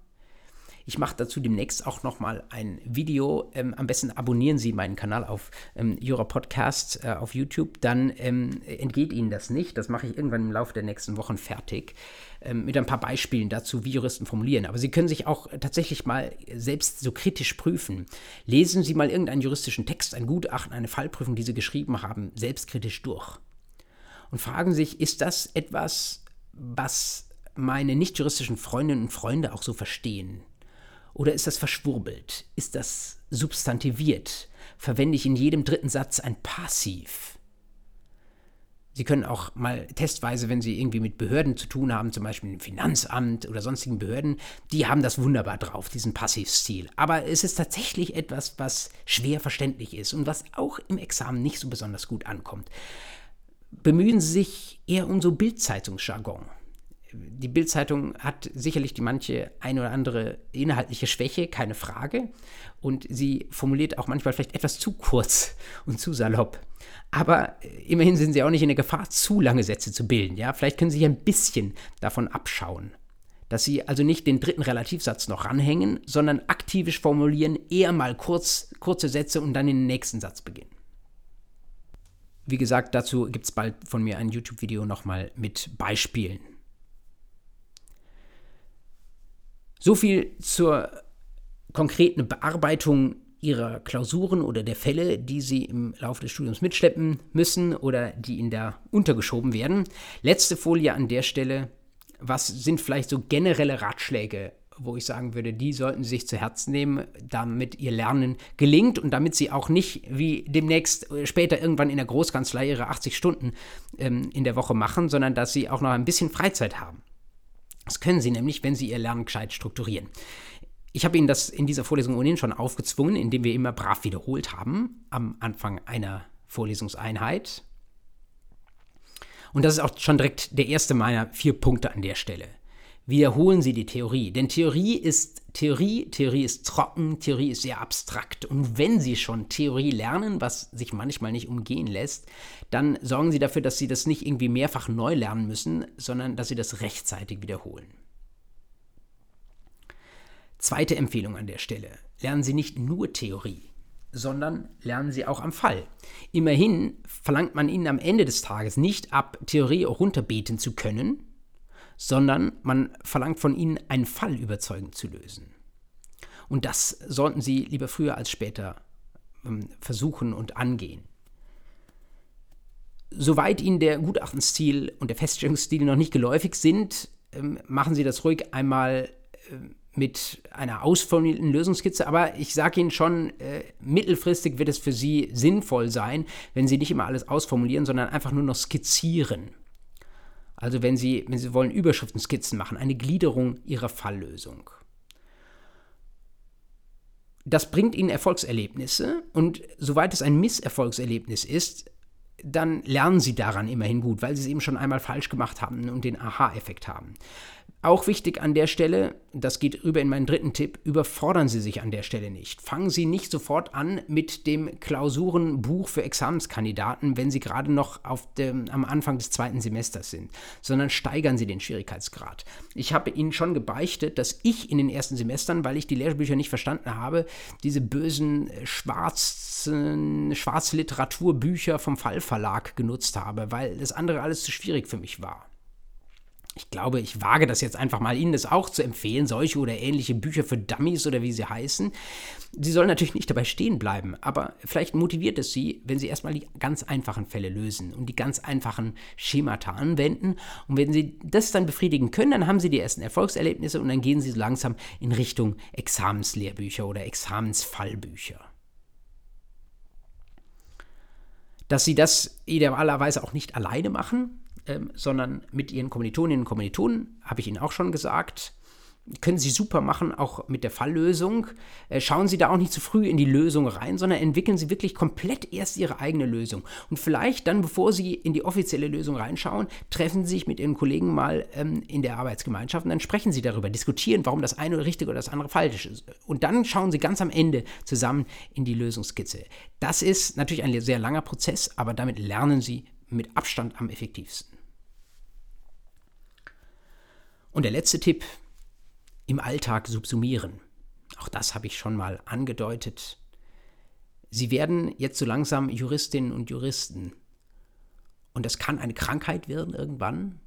Ich mache dazu demnächst auch nochmal ein Video. Ähm, am besten abonnieren Sie meinen Kanal auf ähm, Jura Podcast äh, auf YouTube. Dann ähm, entgeht Ihnen das nicht. Das mache ich irgendwann im Laufe der nächsten Wochen fertig. Ähm, mit ein paar Beispielen dazu, wie Juristen formulieren. Aber Sie können sich auch tatsächlich mal selbst so kritisch prüfen. Lesen Sie mal irgendeinen juristischen Text, ein Gutachten, eine Fallprüfung, die Sie geschrieben haben, selbstkritisch durch. Und fragen sich, ist das etwas, was meine nicht juristischen Freundinnen und Freunde auch so verstehen? Oder ist das verschwurbelt? Ist das substantiviert? Verwende ich in jedem dritten Satz ein Passiv? Sie können auch mal testweise, wenn Sie irgendwie mit Behörden zu tun haben, zum Beispiel dem Finanzamt oder sonstigen Behörden, die haben das wunderbar drauf, diesen Passivstil. Aber es ist tatsächlich etwas, was schwer verständlich ist und was auch im Examen nicht so besonders gut ankommt. Bemühen Sie sich eher um so Bildzeitungsjargon die Bildzeitung hat sicherlich die manche ein oder andere inhaltliche Schwäche, keine Frage. Und sie formuliert auch manchmal vielleicht etwas zu kurz und zu salopp. Aber immerhin sind sie auch nicht in der Gefahr, zu lange Sätze zu bilden. Ja, vielleicht können sie sich ein bisschen davon abschauen. Dass sie also nicht den dritten Relativsatz noch ranhängen, sondern aktivisch formulieren, eher mal kurz, kurze Sätze und dann in den nächsten Satz beginnen. Wie gesagt, dazu gibt es bald von mir ein YouTube-Video nochmal mit Beispielen. So viel zur konkreten Bearbeitung Ihrer Klausuren oder der Fälle, die Sie im Laufe des Studiums mitschleppen müssen oder die Ihnen da untergeschoben werden. Letzte Folie an der Stelle. Was sind vielleicht so generelle Ratschläge, wo ich sagen würde, die sollten Sie sich zu Herzen nehmen, damit Ihr Lernen gelingt und damit Sie auch nicht wie demnächst äh, später irgendwann in der Großkanzlei Ihre 80 Stunden ähm, in der Woche machen, sondern dass Sie auch noch ein bisschen Freizeit haben. Das können Sie nämlich, wenn Sie Ihr Lernen gescheit strukturieren. Ich habe Ihnen das in dieser Vorlesung ohnehin schon aufgezwungen, indem wir immer brav wiederholt haben am Anfang einer Vorlesungseinheit. Und das ist auch schon direkt der erste meiner vier Punkte an der Stelle. Wiederholen Sie die Theorie, denn Theorie ist Theorie, Theorie ist trocken, Theorie ist sehr abstrakt. Und wenn Sie schon Theorie lernen, was sich manchmal nicht umgehen lässt, dann sorgen Sie dafür, dass Sie das nicht irgendwie mehrfach neu lernen müssen, sondern dass Sie das rechtzeitig wiederholen. Zweite Empfehlung an der Stelle. Lernen Sie nicht nur Theorie, sondern lernen Sie auch am Fall. Immerhin verlangt man Ihnen am Ende des Tages nicht ab, Theorie runterbeten zu können, sondern man verlangt von Ihnen, einen Fall überzeugend zu lösen. Und das sollten Sie lieber früher als später ähm, versuchen und angehen. Soweit Ihnen der Gutachtenstil und der Feststellungsstil noch nicht geläufig sind, ähm, machen Sie das ruhig einmal ähm, mit einer ausformulierten Lösungskizze, aber ich sage Ihnen schon, äh, mittelfristig wird es für Sie sinnvoll sein, wenn Sie nicht immer alles ausformulieren, sondern einfach nur noch skizzieren. Also wenn Sie, wenn Sie wollen, Überschriftenskizzen machen, eine Gliederung Ihrer Falllösung. Das bringt Ihnen Erfolgserlebnisse und soweit es ein Misserfolgserlebnis ist, dann lernen Sie daran immerhin gut, weil Sie es eben schon einmal falsch gemacht haben und den Aha-Effekt haben. Auch wichtig an der Stelle, das geht rüber in meinen dritten Tipp, überfordern Sie sich an der Stelle nicht. Fangen Sie nicht sofort an mit dem Klausurenbuch für Examenskandidaten, wenn Sie gerade noch dem, am Anfang des zweiten Semesters sind, sondern steigern Sie den Schwierigkeitsgrad. Ich habe Ihnen schon gebeichtet, dass ich in den ersten Semestern, weil ich die Lehrbücher nicht verstanden habe, diese bösen äh, schwarzen Schwarzliteraturbücher vom Fallverlag genutzt habe, weil das andere alles zu schwierig für mich war ich glaube, ich wage das jetzt einfach mal, Ihnen das auch zu empfehlen, solche oder ähnliche Bücher für Dummies oder wie sie heißen. Sie sollen natürlich nicht dabei stehen bleiben, aber vielleicht motiviert es Sie, wenn Sie erstmal die ganz einfachen Fälle lösen und die ganz einfachen Schemata anwenden. Und wenn Sie das dann befriedigen können, dann haben Sie die ersten Erfolgserlebnisse und dann gehen Sie langsam in Richtung Examenslehrbücher oder Examensfallbücher. Dass Sie das idealerweise auch nicht alleine machen, ähm, sondern mit ihren Kommilitoninnen und Kommilitonen, habe ich Ihnen auch schon gesagt. Können Sie super machen, auch mit der Falllösung. Äh, schauen Sie da auch nicht zu früh in die Lösung rein, sondern entwickeln Sie wirklich komplett erst Ihre eigene Lösung. Und vielleicht dann, bevor Sie in die offizielle Lösung reinschauen, treffen Sie sich mit Ihren Kollegen mal ähm, in der Arbeitsgemeinschaft und dann sprechen Sie darüber, diskutieren, warum das eine richtig oder das andere falsch ist. Und dann schauen Sie ganz am Ende zusammen in die Lösungskizze. Das ist natürlich ein sehr langer Prozess, aber damit lernen Sie mit Abstand am effektivsten. Und der letzte Tipp, im Alltag subsumieren. Auch das habe ich schon mal angedeutet. Sie werden jetzt so langsam Juristinnen und Juristen. Und das kann eine Krankheit werden irgendwann,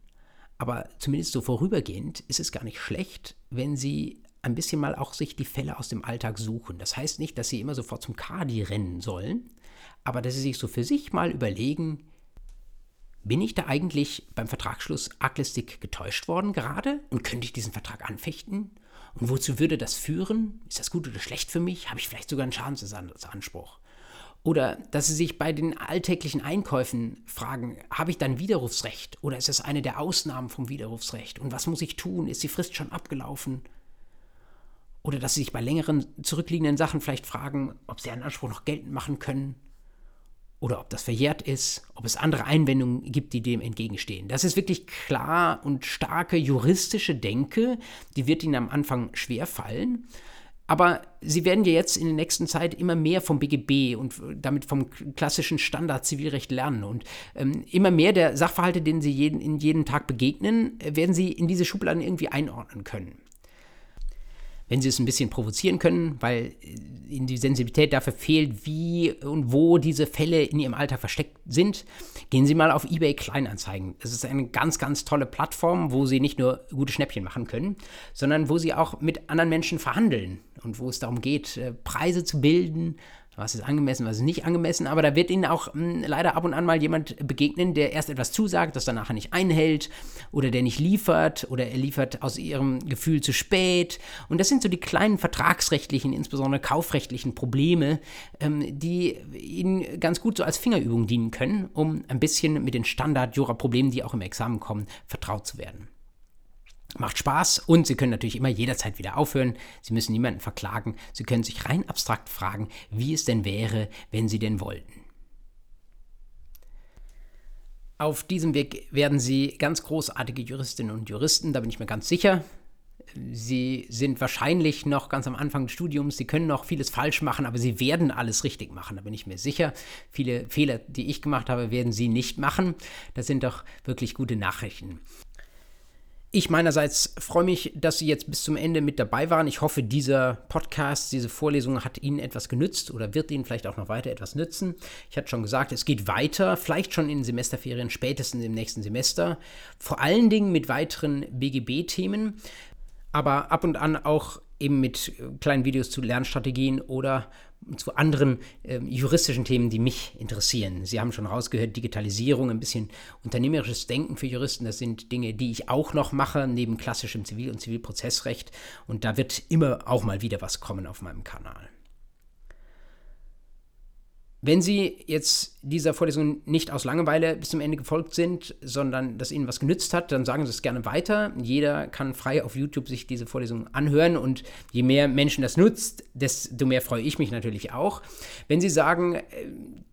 aber zumindest so vorübergehend ist es gar nicht schlecht, wenn Sie ein bisschen mal auch sich die Fälle aus dem Alltag suchen. Das heißt nicht, dass Sie immer sofort zum Kadi rennen sollen, aber dass Sie sich so für sich mal überlegen, bin ich da eigentlich beim Vertragsschluss arglistig getäuscht worden gerade? Und könnte ich diesen Vertrag anfechten? Und wozu würde das führen? Ist das gut oder schlecht für mich? Habe ich vielleicht sogar einen Schadensersatzanspruch? Oder dass Sie sich bei den alltäglichen Einkäufen fragen, habe ich dann Widerrufsrecht? Oder ist es eine der Ausnahmen vom Widerrufsrecht? Und was muss ich tun? Ist die Frist schon abgelaufen? Oder dass Sie sich bei längeren zurückliegenden Sachen vielleicht fragen, ob Sie einen Anspruch noch geltend machen können oder ob das verjährt ist, ob es andere Einwendungen gibt, die dem entgegenstehen. Das ist wirklich klar und starke juristische Denke, die wird Ihnen am Anfang schwer fallen. Aber Sie werden ja jetzt in der nächsten Zeit immer mehr vom BGB und damit vom klassischen Standard-Zivilrecht lernen. Und ähm, immer mehr der Sachverhalte, denen Sie jeden, in jedem Tag begegnen, werden Sie in diese Schubladen irgendwie einordnen können wenn sie es ein bisschen provozieren können, weil ihnen die Sensibilität dafür fehlt, wie und wo diese Fälle in ihrem Alltag versteckt sind, gehen Sie mal auf eBay Kleinanzeigen. Das ist eine ganz, ganz tolle Plattform, wo Sie nicht nur gute Schnäppchen machen können, sondern wo Sie auch mit anderen Menschen verhandeln und wo es darum geht, äh, Preise zu bilden, was ist angemessen, was ist nicht angemessen, aber da wird Ihnen auch mh, hm, leider ab und an mal jemand begegnen, der erst etwas zusagt, das dann nachher nicht einhält oder der nicht liefert oder er liefert aus Ihrem Gefühl zu spät. Und das sind so die kleinen vertragsrechtlichen, insbesondere kaufrechtlichen Probleme, ähm, die Ihnen ganz gut so als Fingerübung dienen können, um ein bisschen mit den Standard-Jura-Problemen, die auch im Examen kommen, vertraut zu werden. Macht Spaß und Sie können natürlich immer jederzeit wieder aufhören. Sie müssen niemanden verklagen. Sie können sich rein abstrakt fragen, wie es denn wäre, wenn Sie denn wollten. Auf diesem Weg werden Sie ganz großartige Juristinnen und Juristen, da bin ich mir ganz sicher. Sie sind wahrscheinlich noch ganz am Anfang des Studiums, Sie können noch vieles falsch machen, aber Sie werden alles richtig machen, da bin ich mir sicher. Viele Fehler, die ich gemacht habe, werden Sie nicht machen. Das sind doch wirklich gute Nachrichten. Ich meinerseits freue mich, dass Sie jetzt bis zum Ende mit dabei waren. Ich hoffe, dieser Podcast, diese Vorlesung hat Ihnen etwas genützt oder wird Ihnen vielleicht auch noch weiter etwas nützen. Ich hatte schon gesagt, es geht weiter, vielleicht schon in den Semesterferien, spätestens im nächsten Semester. Vor allen Dingen mit weiteren BGB-Themen, aber ab und an auch eben mit kleinen Videos zu Lernstrategien oder zu anderen äh, juristischen Themen, die mich interessieren. Sie haben schon rausgehört, Digitalisierung, ein bisschen unternehmerisches Denken für Juristen, das sind Dinge, die ich auch noch mache, neben klassischem Zivil- und Zivilprozessrecht. Und da wird immer auch mal wieder was kommen auf meinem Kanal. Wenn Sie jetzt dieser Vorlesung nicht aus Langeweile bis zum Ende gefolgt sind, sondern dass Ihnen was genützt hat, dann sagen Sie es gerne weiter. Jeder kann frei auf YouTube sich diese Vorlesung anhören und je mehr Menschen das nutzt, desto mehr freue ich mich natürlich auch. Wenn Sie sagen, äh,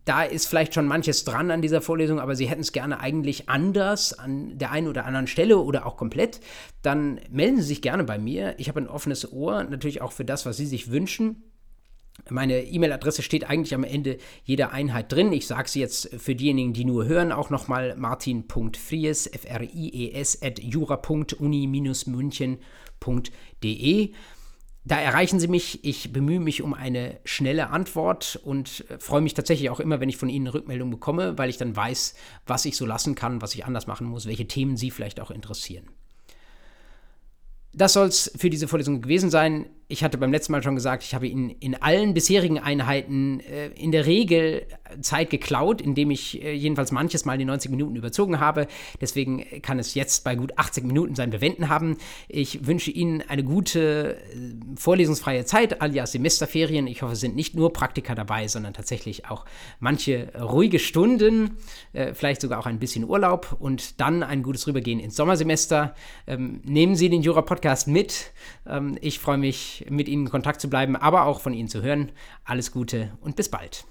da ist vielleicht schon manches dran an dieser Vorlesung, aber Sie hätten es gerne eigentlich anders an der einen oder anderen Stelle oder auch komplett, dann melden Sie sich gerne bei mir. Ich habe ein offenes Ohr, natürlich auch für das, was Sie sich wünschen. Meine E-Mail-Adresse steht eigentlich am Ende jeder Einheit drin. Ich sage sie jetzt für diejenigen, die nur hören, auch nochmal martin.fries, F-R-I-E-S, at jura.uni-münchen.de. Da erreichen Sie mich. Ich bemühe mich um eine schnelle Antwort und freue mich tatsächlich auch immer, wenn ich von Ihnen eine Rückmeldung bekomme, weil ich dann weiß, was ich so lassen kann, was ich anders machen muss, welche Themen Sie vielleicht auch interessieren. Das soll es für diese Vorlesung gewesen sein ich hatte beim letzten Mal schon gesagt, ich habe Ihnen in allen bisherigen Einheiten äh, in der Regel Zeit geklaut, indem ich äh, jedenfalls manches Mal die 90 Minuten überzogen habe. Deswegen kann es jetzt bei gut 80 Minuten sein Bewenden haben. Ich wünsche Ihnen eine gute äh, vorlesungsfreie Zeit, alias Semesterferien. Ich hoffe, es sind nicht nur Praktika dabei, sondern tatsächlich auch manche ruhige Stunden, äh, vielleicht sogar auch ein bisschen Urlaub und dann ein gutes Rübergehen ins Sommersemester. Ähm, nehmen Sie den Jura-Podcast mit. Ähm, ich freue mich mit Ihnen in Kontakt zu bleiben, aber auch von Ihnen zu hören. Alles Gute und bis bald.